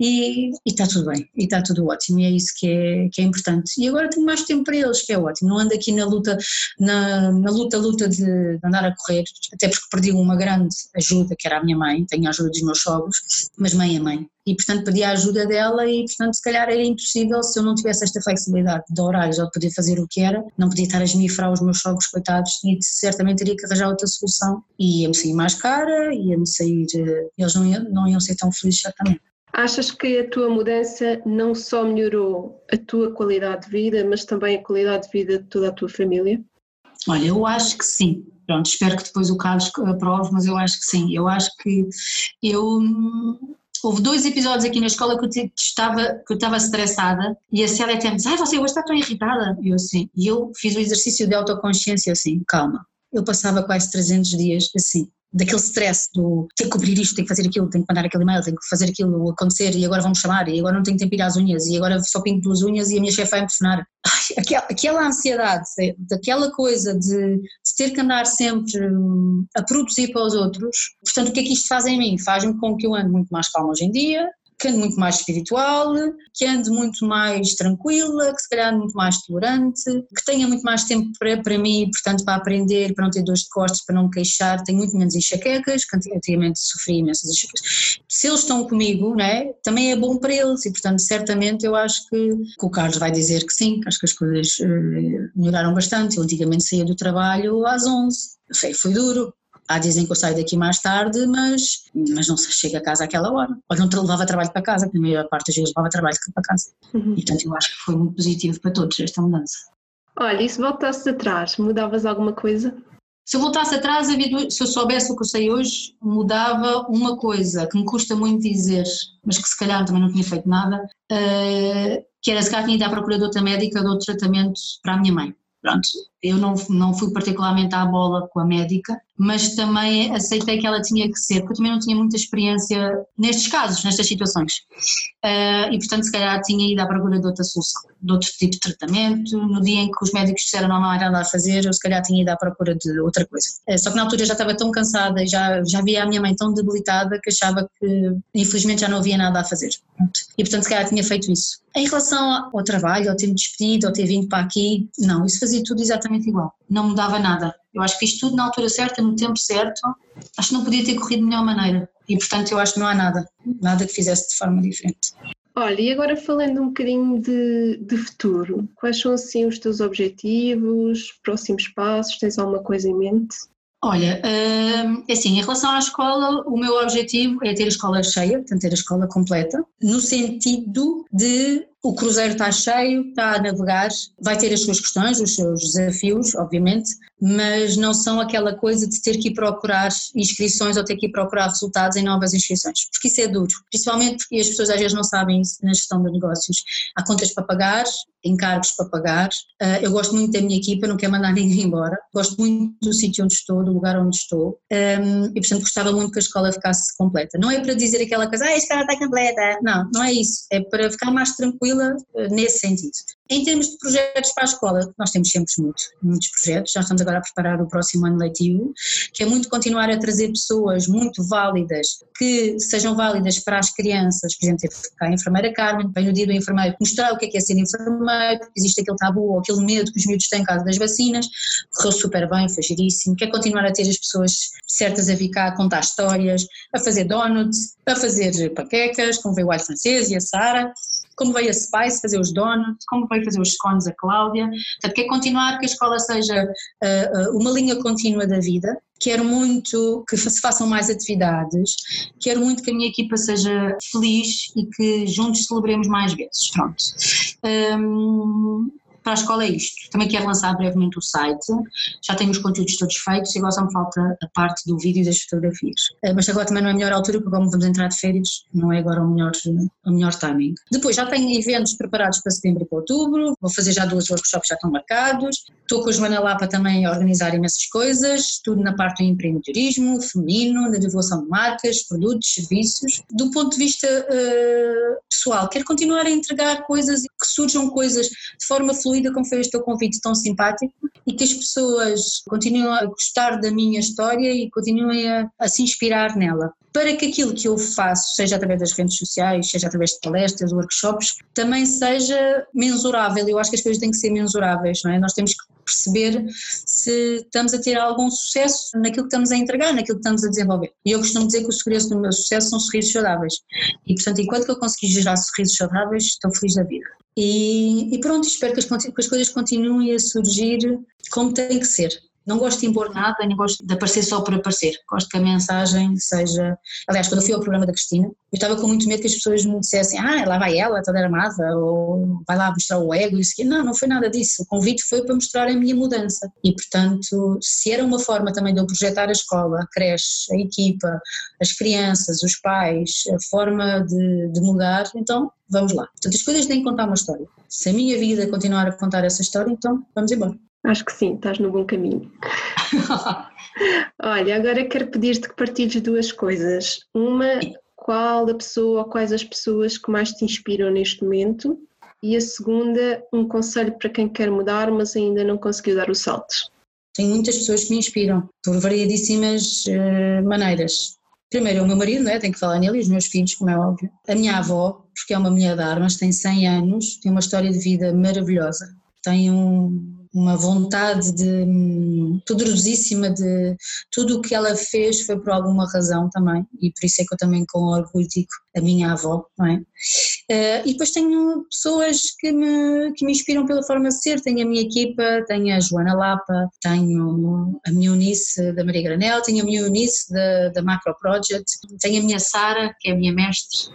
e, está tudo bem, e está tudo ótimo, e é isso que é, que é importante. E agora tenho mais tempo para eles, que é ótimo, não ando aqui na luta, na, na luta, luta de, de andar a correr, até porque perdi uma grande ajuda, que era a minha mãe, tenho a ajuda dos meus sogros, mas mãe é mãe, e portanto pedi a ajuda dela e portanto se calhar era impossível se eu não tivesse esta flexibilidade de horários ou de poder fazer o que era, não podia estar a esmifrar os meus sogros coitados e certamente teria que arranjar outra solução e ia-me sair mais cara, ia-me sair, eh, eles não iam, não iam ser tão felizes certamente. Achas que a tua mudança não só melhorou a tua qualidade de vida, mas também a qualidade de vida de toda a tua família? Olha, eu acho que sim. Pronto, espero que depois o Carlos aprove, mas eu acho que sim. Eu acho que eu Houve dois episódios aqui na escola que eu estava, que eu estava estressada e a Célia até me disse, ai você hoje está tão irritada. E eu assim, e eu fiz o exercício de autoconsciência assim, calma. Eu passava quase 300 dias assim, daquele stress do ter que cobrir isto, tenho que fazer aquilo, tenho que mandar aquele e-mail, tenho que fazer aquilo acontecer e agora vão-me chamar e agora não tenho tempo para ir às unhas e agora só pinto duas unhas e a minha chefe vai me telefonar. Aquela, aquela ansiedade, daquela coisa de, de, ter que andar sempre hum, a produzir para os outros, portanto o que é que isto faz em mim? Faz-me com que eu ande muito mais calma hoje em dia, que ande muito mais espiritual, que ande muito mais tranquila, que se calhar ande muito mais tolerante, que tenha muito mais tempo para, para mim, portanto, para aprender, para não ter dores de costas, para não me queixar, tenho muito menos enxaquecas, que antigamente sofri imensas enxaquecas. Se eles estão comigo, né, também é bom para eles e, portanto, certamente eu acho que, que o Carlos vai dizer que sim, acho que as coisas uh, melhoraram bastante. Eu antigamente saía do trabalho às 11, foi, foi duro, Há dizem que eu saio daqui mais tarde, mas, mas não chego a casa àquela hora. Ou não te levava trabalho para casa, porque a maior parte das vezes levava trabalho para casa. Uhum. E portanto eu acho que foi muito positivo para todos esta mudança. Olha, e se voltasses atrás, mudavas alguma coisa? Se eu voltasse atrás, se eu soubesse o que eu sei hoje, mudava uma coisa que me custa muito dizer, mas que se calhar também não tinha feito nada, uh, que era se calhar tinha ido à procura de outra médica, de outro tratamento para a minha mãe. Pronto, eu não, não fui particularmente à bola com a médica, mas também aceitei que ela tinha que ser, porque eu também não tinha muita experiência nestes casos, nestas situações. Uh, e portanto, se calhar tinha ido à procura de outra solução, de outro tipo de tratamento. No dia em que os médicos disseram não, não era nada a fazer, eu se calhar tinha ido à procura de outra coisa. Uh, só que na altura eu já estava tão cansada e já, já via a minha mãe tão debilitada que achava que infelizmente já não havia nada a fazer. E portanto, se calhar tinha feito isso. Em relação ao trabalho, ao ter me despedido, ao ter vindo para aqui, não, isso fazia tudo exatamente igual. Não mudava nada. Eu acho que fiz tudo na altura certa, no tempo certo. Acho que não podia ter corrido de melhor maneira. E portanto eu acho que não há nada, nada que fizesse de forma diferente. Olha, e agora falando um bocadinho de, de futuro, quais são assim os teus objetivos, próximos passos? Tens alguma coisa em mente? Olha, hum, é assim, em relação à escola, o meu objetivo é ter a escola cheia, portanto ter a escola completa, no sentido de o cruzeiro está cheio, está a navegar, vai ter as suas questões, os seus desafios, obviamente, mas não são aquela coisa de ter que ir procurar inscrições ou ter que ir procurar resultados em novas inscrições, porque isso é duro, principalmente porque as pessoas às vezes não sabem isso na gestão de negócios. Há contas para pagar, encargos para pagar. Ah, eu gosto muito da minha equipa, não quero mandar ninguém embora. Gosto muito do sítio onde estou, do lugar onde estou e, portanto, gostava muito que a escola ficasse completa. Não é para dizer aquela coisa, ah, a escola está completa. Não, não é isso. É para ficar mais tranquila ah, nesse sentido. Em termos de projetos para a escola, nós temos sempre muito, muitos projetos, já estamos agora a preparar o próximo ano letivo, que é muito continuar a trazer pessoas muito válidas, que sejam válidas para as crianças, por exemplo, teve cá a enfermeira Carmen, vem no dia do enfermeiro mostrar o que é, que é ser enfermeiro, existe aquele tabu ou aquele medo que os miúdos têm em casa das vacinas, correu super bem, foi giríssimo, quer continuar a ter as pessoas certas a vir cá a contar histórias, a fazer donuts, a fazer paquecas, como veio o alho francês e a Sara, como veio a Spice fazer os donuts, como veio fazer os scones a Cláudia. Portanto, quer continuar que a escola seja uh, uma linha contínua da vida. Quero muito que se façam mais atividades, quero muito que a minha equipa seja feliz e que juntos celebremos mais vezes. Pronto. Um, para a escola é isto. Também quero lançar brevemente o site, já tenho os conteúdos todos feitos e agora só me falta a parte do vídeo e das fotografias. Eh, mas agora também não é a melhor altura porque como vamos entrar de férias, não é agora o melhor, o melhor timing. Depois já tenho eventos preparados para setembro e para outubro, vou fazer já duas workshops já estão marcados, estou com a Joana Lapa também a organizar imensas coisas, tudo na parte do empreendedorismo, feminino, na divulgação de marcas, produtos, serviços. Do ponto de vista uh, pessoal, quero continuar a entregar coisas que surjam coisas de forma fluida fluida como foi este teu convite tão simpático e que as pessoas continuem a gostar da minha história e continuem a, a se inspirar nela para que aquilo que eu faço, seja através das redes sociais, seja através de palestras, workshops, também seja mensurável. Eu acho que as coisas têm que ser mensuráveis, não é? Nós temos que perceber se estamos a ter algum sucesso naquilo que estamos a entregar, naquilo que estamos a desenvolver. E eu costumo dizer que o segredo do meu sucesso são sorrisos saudáveis. E, portanto, enquanto eu conseguir gerar sorrisos saudáveis, estou feliz da vida. E, e pronto, espero que as, que as coisas continuem a surgir como tem que ser. Não gosto de impor nada, nem gosto de aparecer só por aparecer. Gosto que a mensagem seja. Aliás, quando eu fui ao programa da Cristina, eu estava com muito medo que as pessoas me dissessem: ah, lá vai ela, toda armada, ou vai lá mostrar o ego e isso. Não, não foi nada disso. O convite foi para mostrar a minha mudança. E, portanto, se era uma forma também de eu projetar a escola, a creche, a equipa, as crianças, os pais, a forma de, de mudar, então vamos lá. Portanto, as coisas têm que contar uma história. Se a minha vida continuar a contar essa história, então vamos embora. Acho que sim, estás no bom caminho. Olha, agora quero pedir-te que partilhes duas coisas. Uma, qual a pessoa ou quais as pessoas que mais te inspiram neste momento? E a segunda, um conselho para quem quer mudar, mas ainda não conseguiu dar o salto. Tenho muitas pessoas que me inspiram, por variedíssimas uh, maneiras. Primeiro, o meu marido, né? tenho que falar nele, e os meus filhos, como é óbvio. A minha avó, porque é uma mulher de armas, tem 100 anos, tem uma história de vida maravilhosa. Tem um, uma vontade de poderosíssima de tudo o que ela fez foi por alguma razão também e por isso é que eu também com orgulho digo a minha avó, não é? Uh, e depois tenho pessoas que me, que me inspiram pela forma de ser, tenho a minha equipa, tenho a Joana Lapa, tenho a minha Unice da Maria Granel, tenho a minha Unice da, da Macro Project, tenho a minha Sara, que é a minha mestre,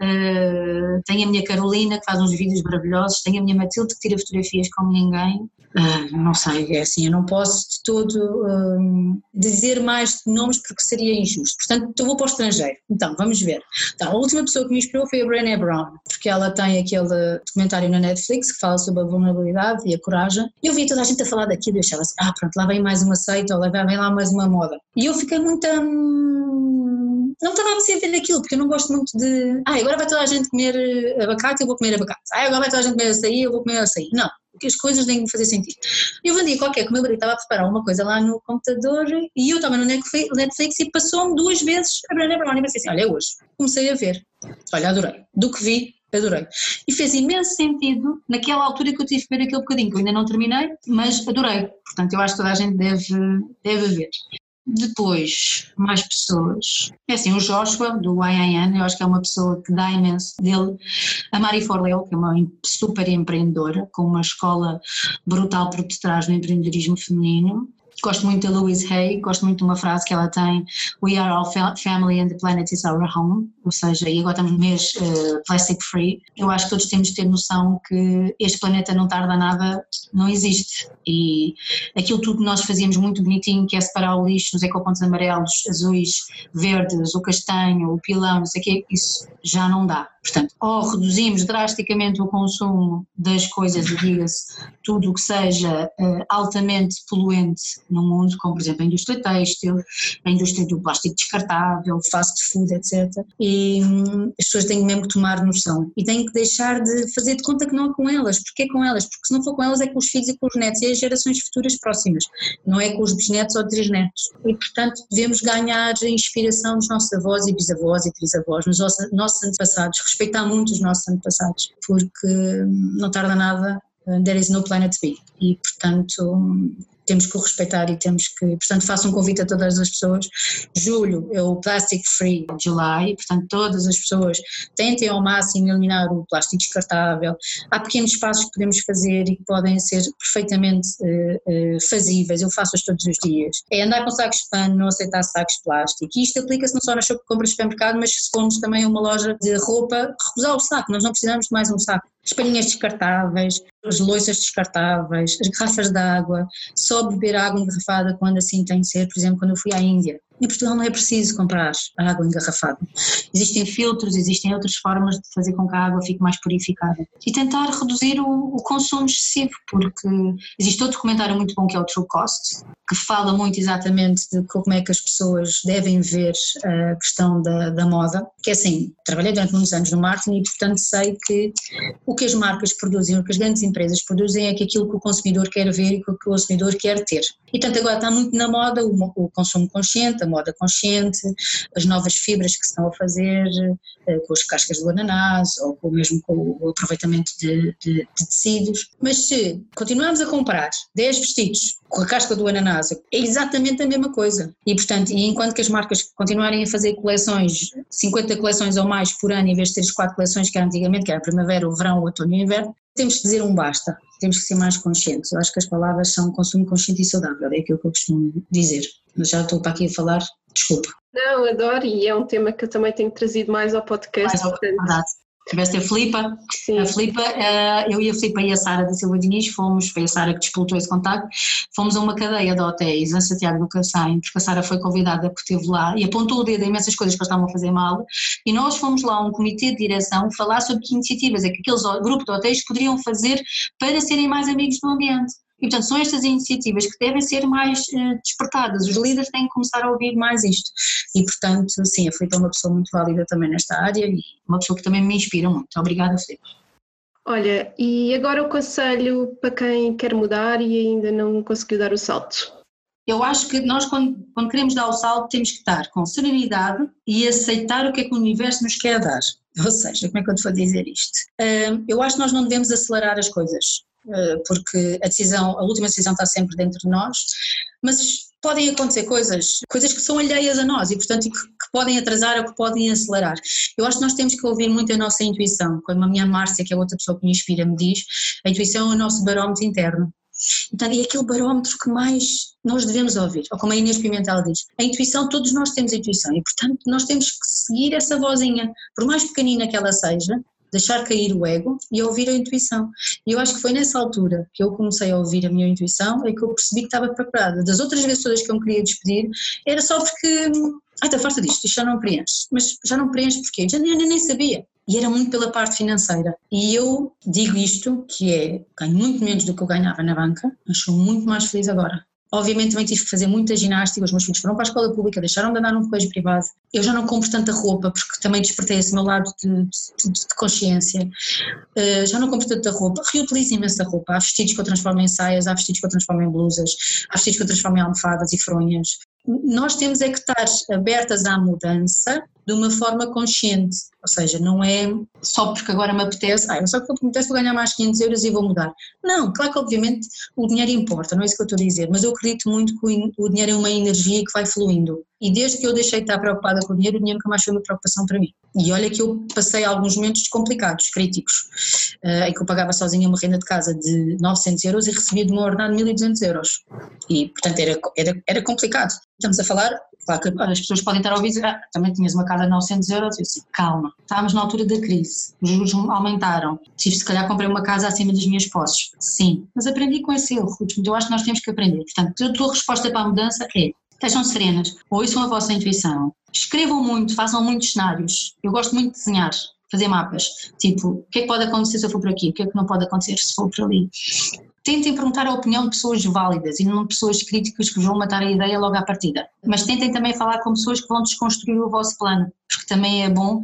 uh, tenho a minha Carolina, que faz uns vídeos maravilhosos, tenho a minha Matilde, que tira fotografias como ninguém, uh, não sei, é assim, eu não posso de todo dizer mais nomes porque seria injusto, portanto eu vou para o estrangeiro, então vamos ver. Então, última pessoa que me inspirou foi a Brené Brown, porque ela tem aquele documentário na Netflix que fala sobre a vulnerabilidade e a coragem. Eu vi toda a gente a falar daquilo e eu achava assim, ah pronto, lá vem mais uma seita ou lá vem lá mais uma moda. E eu fiquei muito... Hum, não estava a me ver aquilo, porque eu não gosto muito de... Ah, agora vai toda a gente comer abacate, eu vou comer abacate. Ah, agora vai toda a gente comer açaí, eu vou comer açaí. Não, porque as coisas têm que fazer sentido. E houve um qualquer que o meu marido estava a preparar uma coisa lá no computador e eu estava no Netflix e passou-me duas vezes a Brené Brown e pensei assim, olha, é hoje. Comecei a ver. Olha, adorei. Do que vi, adorei. E fez imenso sentido naquela altura que eu tive que ver aquele bocadinho, que eu ainda não terminei, mas adorei. Portanto, eu acho que toda a gente deve, deve ver. Depois, mais pessoas. É assim, o Joshua, do IIN, eu acho que é uma pessoa que dá imenso dele. A Mari Forleo, que é uma super empreendedora, com uma escola brutal por detrás do empreendedorismo feminino. Gosto muito da Louise Hay, gosto muito de uma frase que ela tem: We are all family and the planet is our home. Ou seja, e agora estamos no mês uh, plastic free. Eu acho que todos temos de ter noção que este planeta não tarda nada, não existe. E aquilo tudo que nós fazíamos muito bonitinho, que é separar o lixo, os ecopontos amarelos, azuis, verdes, o castanho, o pilão, não sei o quê, isso já não dá. Portanto, ou reduzimos drasticamente o consumo das coisas, diga-se, tudo o que seja uh, altamente poluente no mundo, como por exemplo a indústria têxtil, a indústria do plástico descartável, fast food, etc. E hum, as pessoas têm mesmo que tomar noção e têm que deixar de fazer de conta que não é com elas. Porquê com elas? Porque se não for com elas é com os filhos e com os netos e as gerações futuras próximas, não é com os bisnetos ou trisnetos. E portanto devemos ganhar inspiração dos nossos avós e bisavós e trisavós, nos nossos antepassados respeitar muito os nossos antepassados, porque não tarda nada, there is no planet B. E, portanto, temos que o respeitar e temos que, portanto, faço um convite a todas as pessoas. Julho é o Plastic Free July, portanto, todas as pessoas tentem ao máximo eliminar o plástico descartável. Há pequenos passos que podemos fazer e que podem ser perfeitamente uh, uh, fazíveis, eu faço-os todos os dias. É andar com sacos de pano, não aceitar sacos de plástico. E isto aplica-se não só nas compras de supermercado, mas se formos também a uma loja de roupa, recusar o saco, nós não precisamos de mais um saco as palhinhas descartáveis, as loiças descartáveis, as garrafas de água, só beber água engarrafada quando assim tem de ser, por exemplo, quando eu fui à Índia. Em Portugal não é preciso comprar água engarrafada. Existem filtros, existem outras formas de fazer com que a água fique mais purificada. E tentar reduzir o, o consumo excessivo, porque existe outro documentário muito bom que é o True Cost, que fala muito exatamente de como é que as pessoas devem ver a questão da, da moda, que é assim, trabalhei durante muitos anos no marketing e portanto sei que o que as marcas produzem, o que as grandes empresas produzem é que aquilo que o consumidor quer ver e que o consumidor quer ter. E portanto agora está muito na moda o, o consumo consciente, a moda consciente, as novas fibras que se estão a fazer eh, com as cascas do ananás ou com, mesmo com o aproveitamento de, de, de tecidos. Mas se continuarmos a comprar 10 vestidos com a casca do ananás, é exatamente a mesma coisa. E portanto, e enquanto que as marcas continuarem a fazer coleções, 50 coleções ou mais por ano, em vez de ter as 4 coleções que era antigamente, que era a primavera, o verão, o outono e o inverno, temos que dizer um basta, temos que ser mais conscientes. Eu acho que as palavras são consumo consciente e saudável, é aquilo que eu costumo dizer. Mas já estou para aqui a falar, desculpa. Não, adoro e é um tema que eu também tenho trazido mais ao podcast. Mais ao, portanto. Tiveste a Filipa, Sim. a Filipa, eh, eu e a Filipa e a Sara da Silva Diniz fomos, foi a Sara que disputou esse contato, fomos a uma cadeia de hotéis em Santiago do Cacém, porque a Sara foi convidada porque esteve lá e apontou o dedo a imensas coisas que eles estavam a fazer mal e nós fomos lá um comitê de direção falar sobre que iniciativas é que aqueles grupos de hotéis poderiam fazer para serem mais amigos do ambiente. E, portanto, são estas iniciativas que devem ser mais uh, despertadas. Os líderes têm que começar a ouvir mais isto. E, portanto, sim, a Filipe é uma pessoa muito válida também nesta área e uma pessoa que também me inspira muito. Obrigada, Filipe. Olha, e agora o conselho para quem quer mudar e ainda não conseguiu dar o salto? Eu acho que nós, quando, quando, queremos dar o salto, temos que estar com serenidade e aceitar o que é que o universo nos quer dar. Ou seja, como é que eu te vou dizer isto? eu acho que nós não devemos acelerar as coisas. Eh, porque a decisão, a última decisão está sempre dentro de nós, mas podem acontecer coisas, coisas que são alheias a nós e portanto que, que, podem atrasar ou que podem acelerar. Eu acho que nós temos que ouvir muito a nossa intuição, quando a minha Márcia, que é outra pessoa que me inspira, me diz, a intuição é o nosso barómetro interno. Então, é aquele barómetro que mais nós devemos ouvir, ou como a Inês Pimentel diz, a intuição, todos nós temos a intuição e portanto nós temos que seguir essa vozinha, por mais pequenina que ela seja, deixar cair o ego e ouvir a intuição. E eu acho que foi nessa altura que eu comecei a ouvir a minha intuição e que eu percebi que estava preparada. Das outras vezes todas que eu me queria despedir, era só porque, ai, está farta disto, isto já não preenche. Mas já não preenche porquê? Já nem, nem sabia. E era muito pela parte financeira. E eu digo isto, que é, ganho muito menos do que eu ganhava na banca, mas sou muito mais feliz agora. Obviamente também tive que fazer muita ginástica, os meus filhos foram para a escola pública, deixaram de andar num colégio privado. Eu já não compro tanta roupa, porque também despertei esse meu lado de, de, de consciência. Uh, já não compro tanta roupa, reutilizo imensa roupa. Há vestidos que eu transformo em saias, há vestidos que eu transformo em blusas, há vestidos que eu transformo em almofadas e fronhas. Nós temos é que estar abertas à mudança de uma forma consciente, ou seja, não é só porque agora me apetece, ah, só porque me apetece vou ganhar mais 500 euros e vou mudar. Não, claro que obviamente o dinheiro importa, não é isso que eu estou a dizer, mas eu acredito muito que o dinheiro é uma energia que vai fluindo. E desde que eu deixei de estar preocupada com o dinheiro, o dinheiro nunca mais foi uma preocupação para mim. E olha que eu passei alguns momentos complicados, críticos, uh, em que eu pagava sozinha uma renda de casa de 900 euros e recebia de uma ordenada 1200 euros. E, portanto, era, era, era complicado. Estamos a falar Claro que as pessoas podem estar a ouvir ah, também tinhas uma casa de 900 euros, eu disse, calma, estávamos na altura da crise, os juros aumentaram, tive se calhar comprei uma casa acima das minhas posses, sim, mas aprendi com esse erro, eu acho que nós temos que aprender, portanto, a tua resposta para a mudança é, estejam serenas, ouçam a vossa intuição, escrevam muito, façam muitos cenários, eu gosto muito de desenhar, fazer mapas, tipo, o que é que pode acontecer se eu for por aqui, o que é que não pode acontecer se for por ali tentem perguntar a opinião de pessoas válidas e não de pessoas críticas que vão matar a ideia logo à partida. Mas tentem também falar com pessoas que vão desconstruir o vosso plano, porque também é bom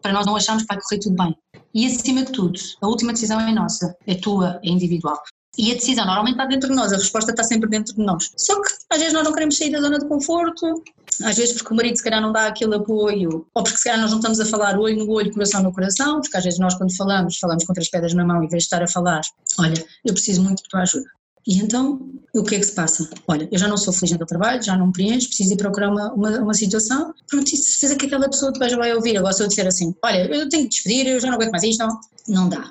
para nós não acharmos que vai correr tudo bem. E acima de tudo, a última decisão é nossa, é tua, é individual. E a decisão normalmente está dentro de nós, a resposta está sempre dentro de nós. Só que às vezes nós não queremos sair da zona de conforto, às vezes porque o marido se calhar não dá aquele apoio, ou porque se calhar nós não estamos a falar olho no olho, coração no coração, porque às vezes nós quando falamos, falamos com três pedras na mão em vez de estar a falar, olha, eu preciso muito de tua ajuda. E então, o que é que se passa? Olha, eu já não sou feliz no meu trabalho, já não me preencho, preciso ir procurar uma, uma, uma situação. Pronto, e certeza que aquela pessoa depois vai ouvir. Agora, se eu disser assim, olha, eu tenho que despedir, eu já não aguento mais isto, não, não dá.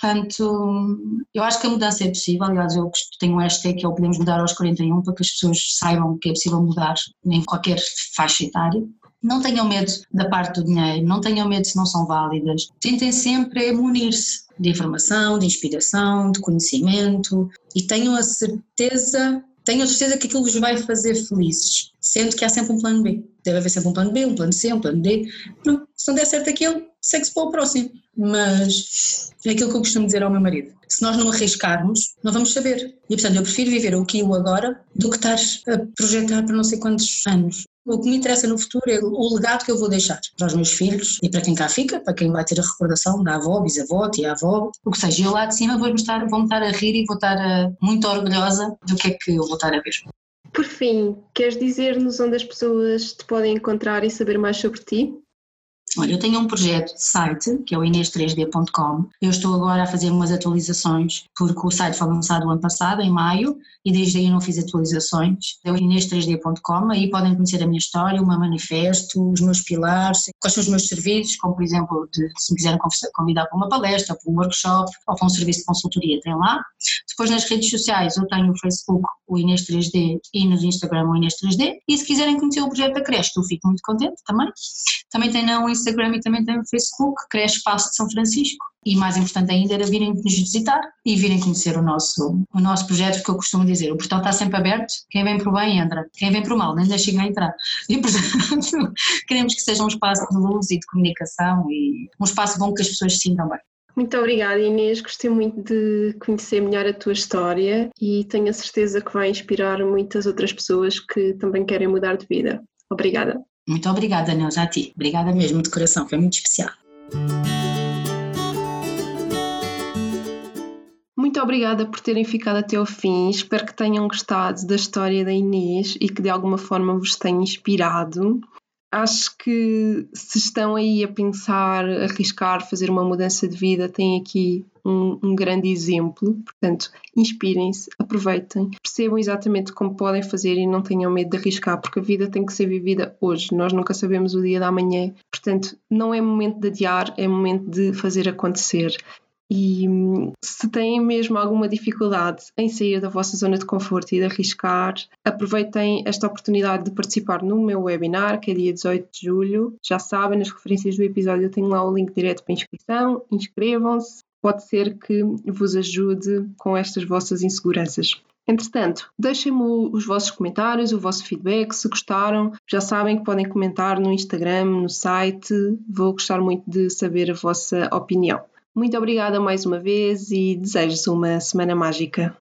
Portanto, eu acho que a mudança é possível. Aliás, eu tenho um hashtag que é o Podemos Mudar aos 41 para que as pessoas saibam que é possível mudar em qualquer faixa etária. Não tenham medo da parte do dinheiro, não tenham medo se não são válidas. Tentem sempre munir-se de informação, de inspiração, de conhecimento e tenham a certeza, tenham a certeza que aquilo vos vai fazer felizes, sendo que há sempre um plano B. Deve haver sempre um plano B, um plano C, um plano D. Não, se não der certo aquilo, segue-se para o próximo. Mas é aquilo que eu costumo dizer ao meu marido. Se nós não arriscarmos, não vamos saber. E portanto, eu prefiro viver o aqui e o agora do que estar a projetar para não sei quantos anos. O que me interessa no futuro é o legado que eu vou deixar para os meus filhos e para quem cá fica, para quem vai ter a recordação da avó, bisavó, tia-avó, o que seja. Eu lá de cima vou estar, vou estar a rir e vou estar a, eh, muito orgulhosa do que é que eu vou estar a ver. Por fim, queres dizer-nos onde as pessoas te podem encontrar e saber mais sobre ti? Olha, eu tenho um projeto de site, que é o ines3d.com. Eu estou agora a fazer umas atualizações, porque o site foi lançado ano passado, em maio, e desde aí não fiz atualizações. É o ines3d.com, aí podem conhecer a minha história, o meu manifesto, os meus pilares, quais são os meus serviços, como por exemplo, de, se me quiserem convidar para uma palestra, para um workshop ou para um serviço de consultoria, tem lá. Depois nas redes sociais eu tenho o Facebook, o Inês3D e no Instagram o Inês3D, e se quiserem conhecer o projeto da Creche, eu fico muito contente também. Também tem no Instagram e também tem no Facebook, Creche Espaço de São Francisco e mais importante ainda era virem nos visitar e virem conhecer o nosso, o nosso projeto, porque eu costumo dizer, o portão está sempre aberto, quem vem para o bem entra, quem vem para o mal nem deixa ninguém entrar. E portanto queremos que seja um espaço de luz e de comunicação e um espaço bom que as pessoas se sintam bem. Muito obrigada Inês, gostei muito de conhecer melhor a tua história e tenho a certeza que vai inspirar muitas outras pessoas que também querem mudar de vida. Obrigada. Muito obrigada, Neuza, a ti. Obrigada mesmo de coração, foi muito especial. Muito obrigada por terem ficado até ao fim. Espero que tenham gostado da história da Inês e que de alguma forma vos tenha inspirado. Acho que se estão aí a pensar, arriscar, fazer uma mudança de vida, têm aqui um, um grande exemplo. Portanto, inspirem-se, aproveitem, percebam exatamente como podem fazer e não tenham medo de arriscar, porque a vida tem que ser vivida hoje. Nós nunca sabemos o dia da manhã. Portanto, não é momento de adiar, é momento de fazer acontecer. E se têm mesmo alguma dificuldade em sair da vossa zona de conforto e de arriscar, aproveitem esta oportunidade de participar no meu webinar, que é dia 18 de julho. Já sabem, nas referências do episódio eu tenho lá o link direto para inscrição. Inscrevam-se, pode ser que vos ajude com estas vossas inseguranças. Entretanto, deixem-me os vossos comentários, o vosso feedback, se gostaram. Já sabem que podem comentar no Instagram, no site. Vou gostar muito de saber a vossa opinião. Muito obrigada mais uma vez e desejo-vos uma semana mágica.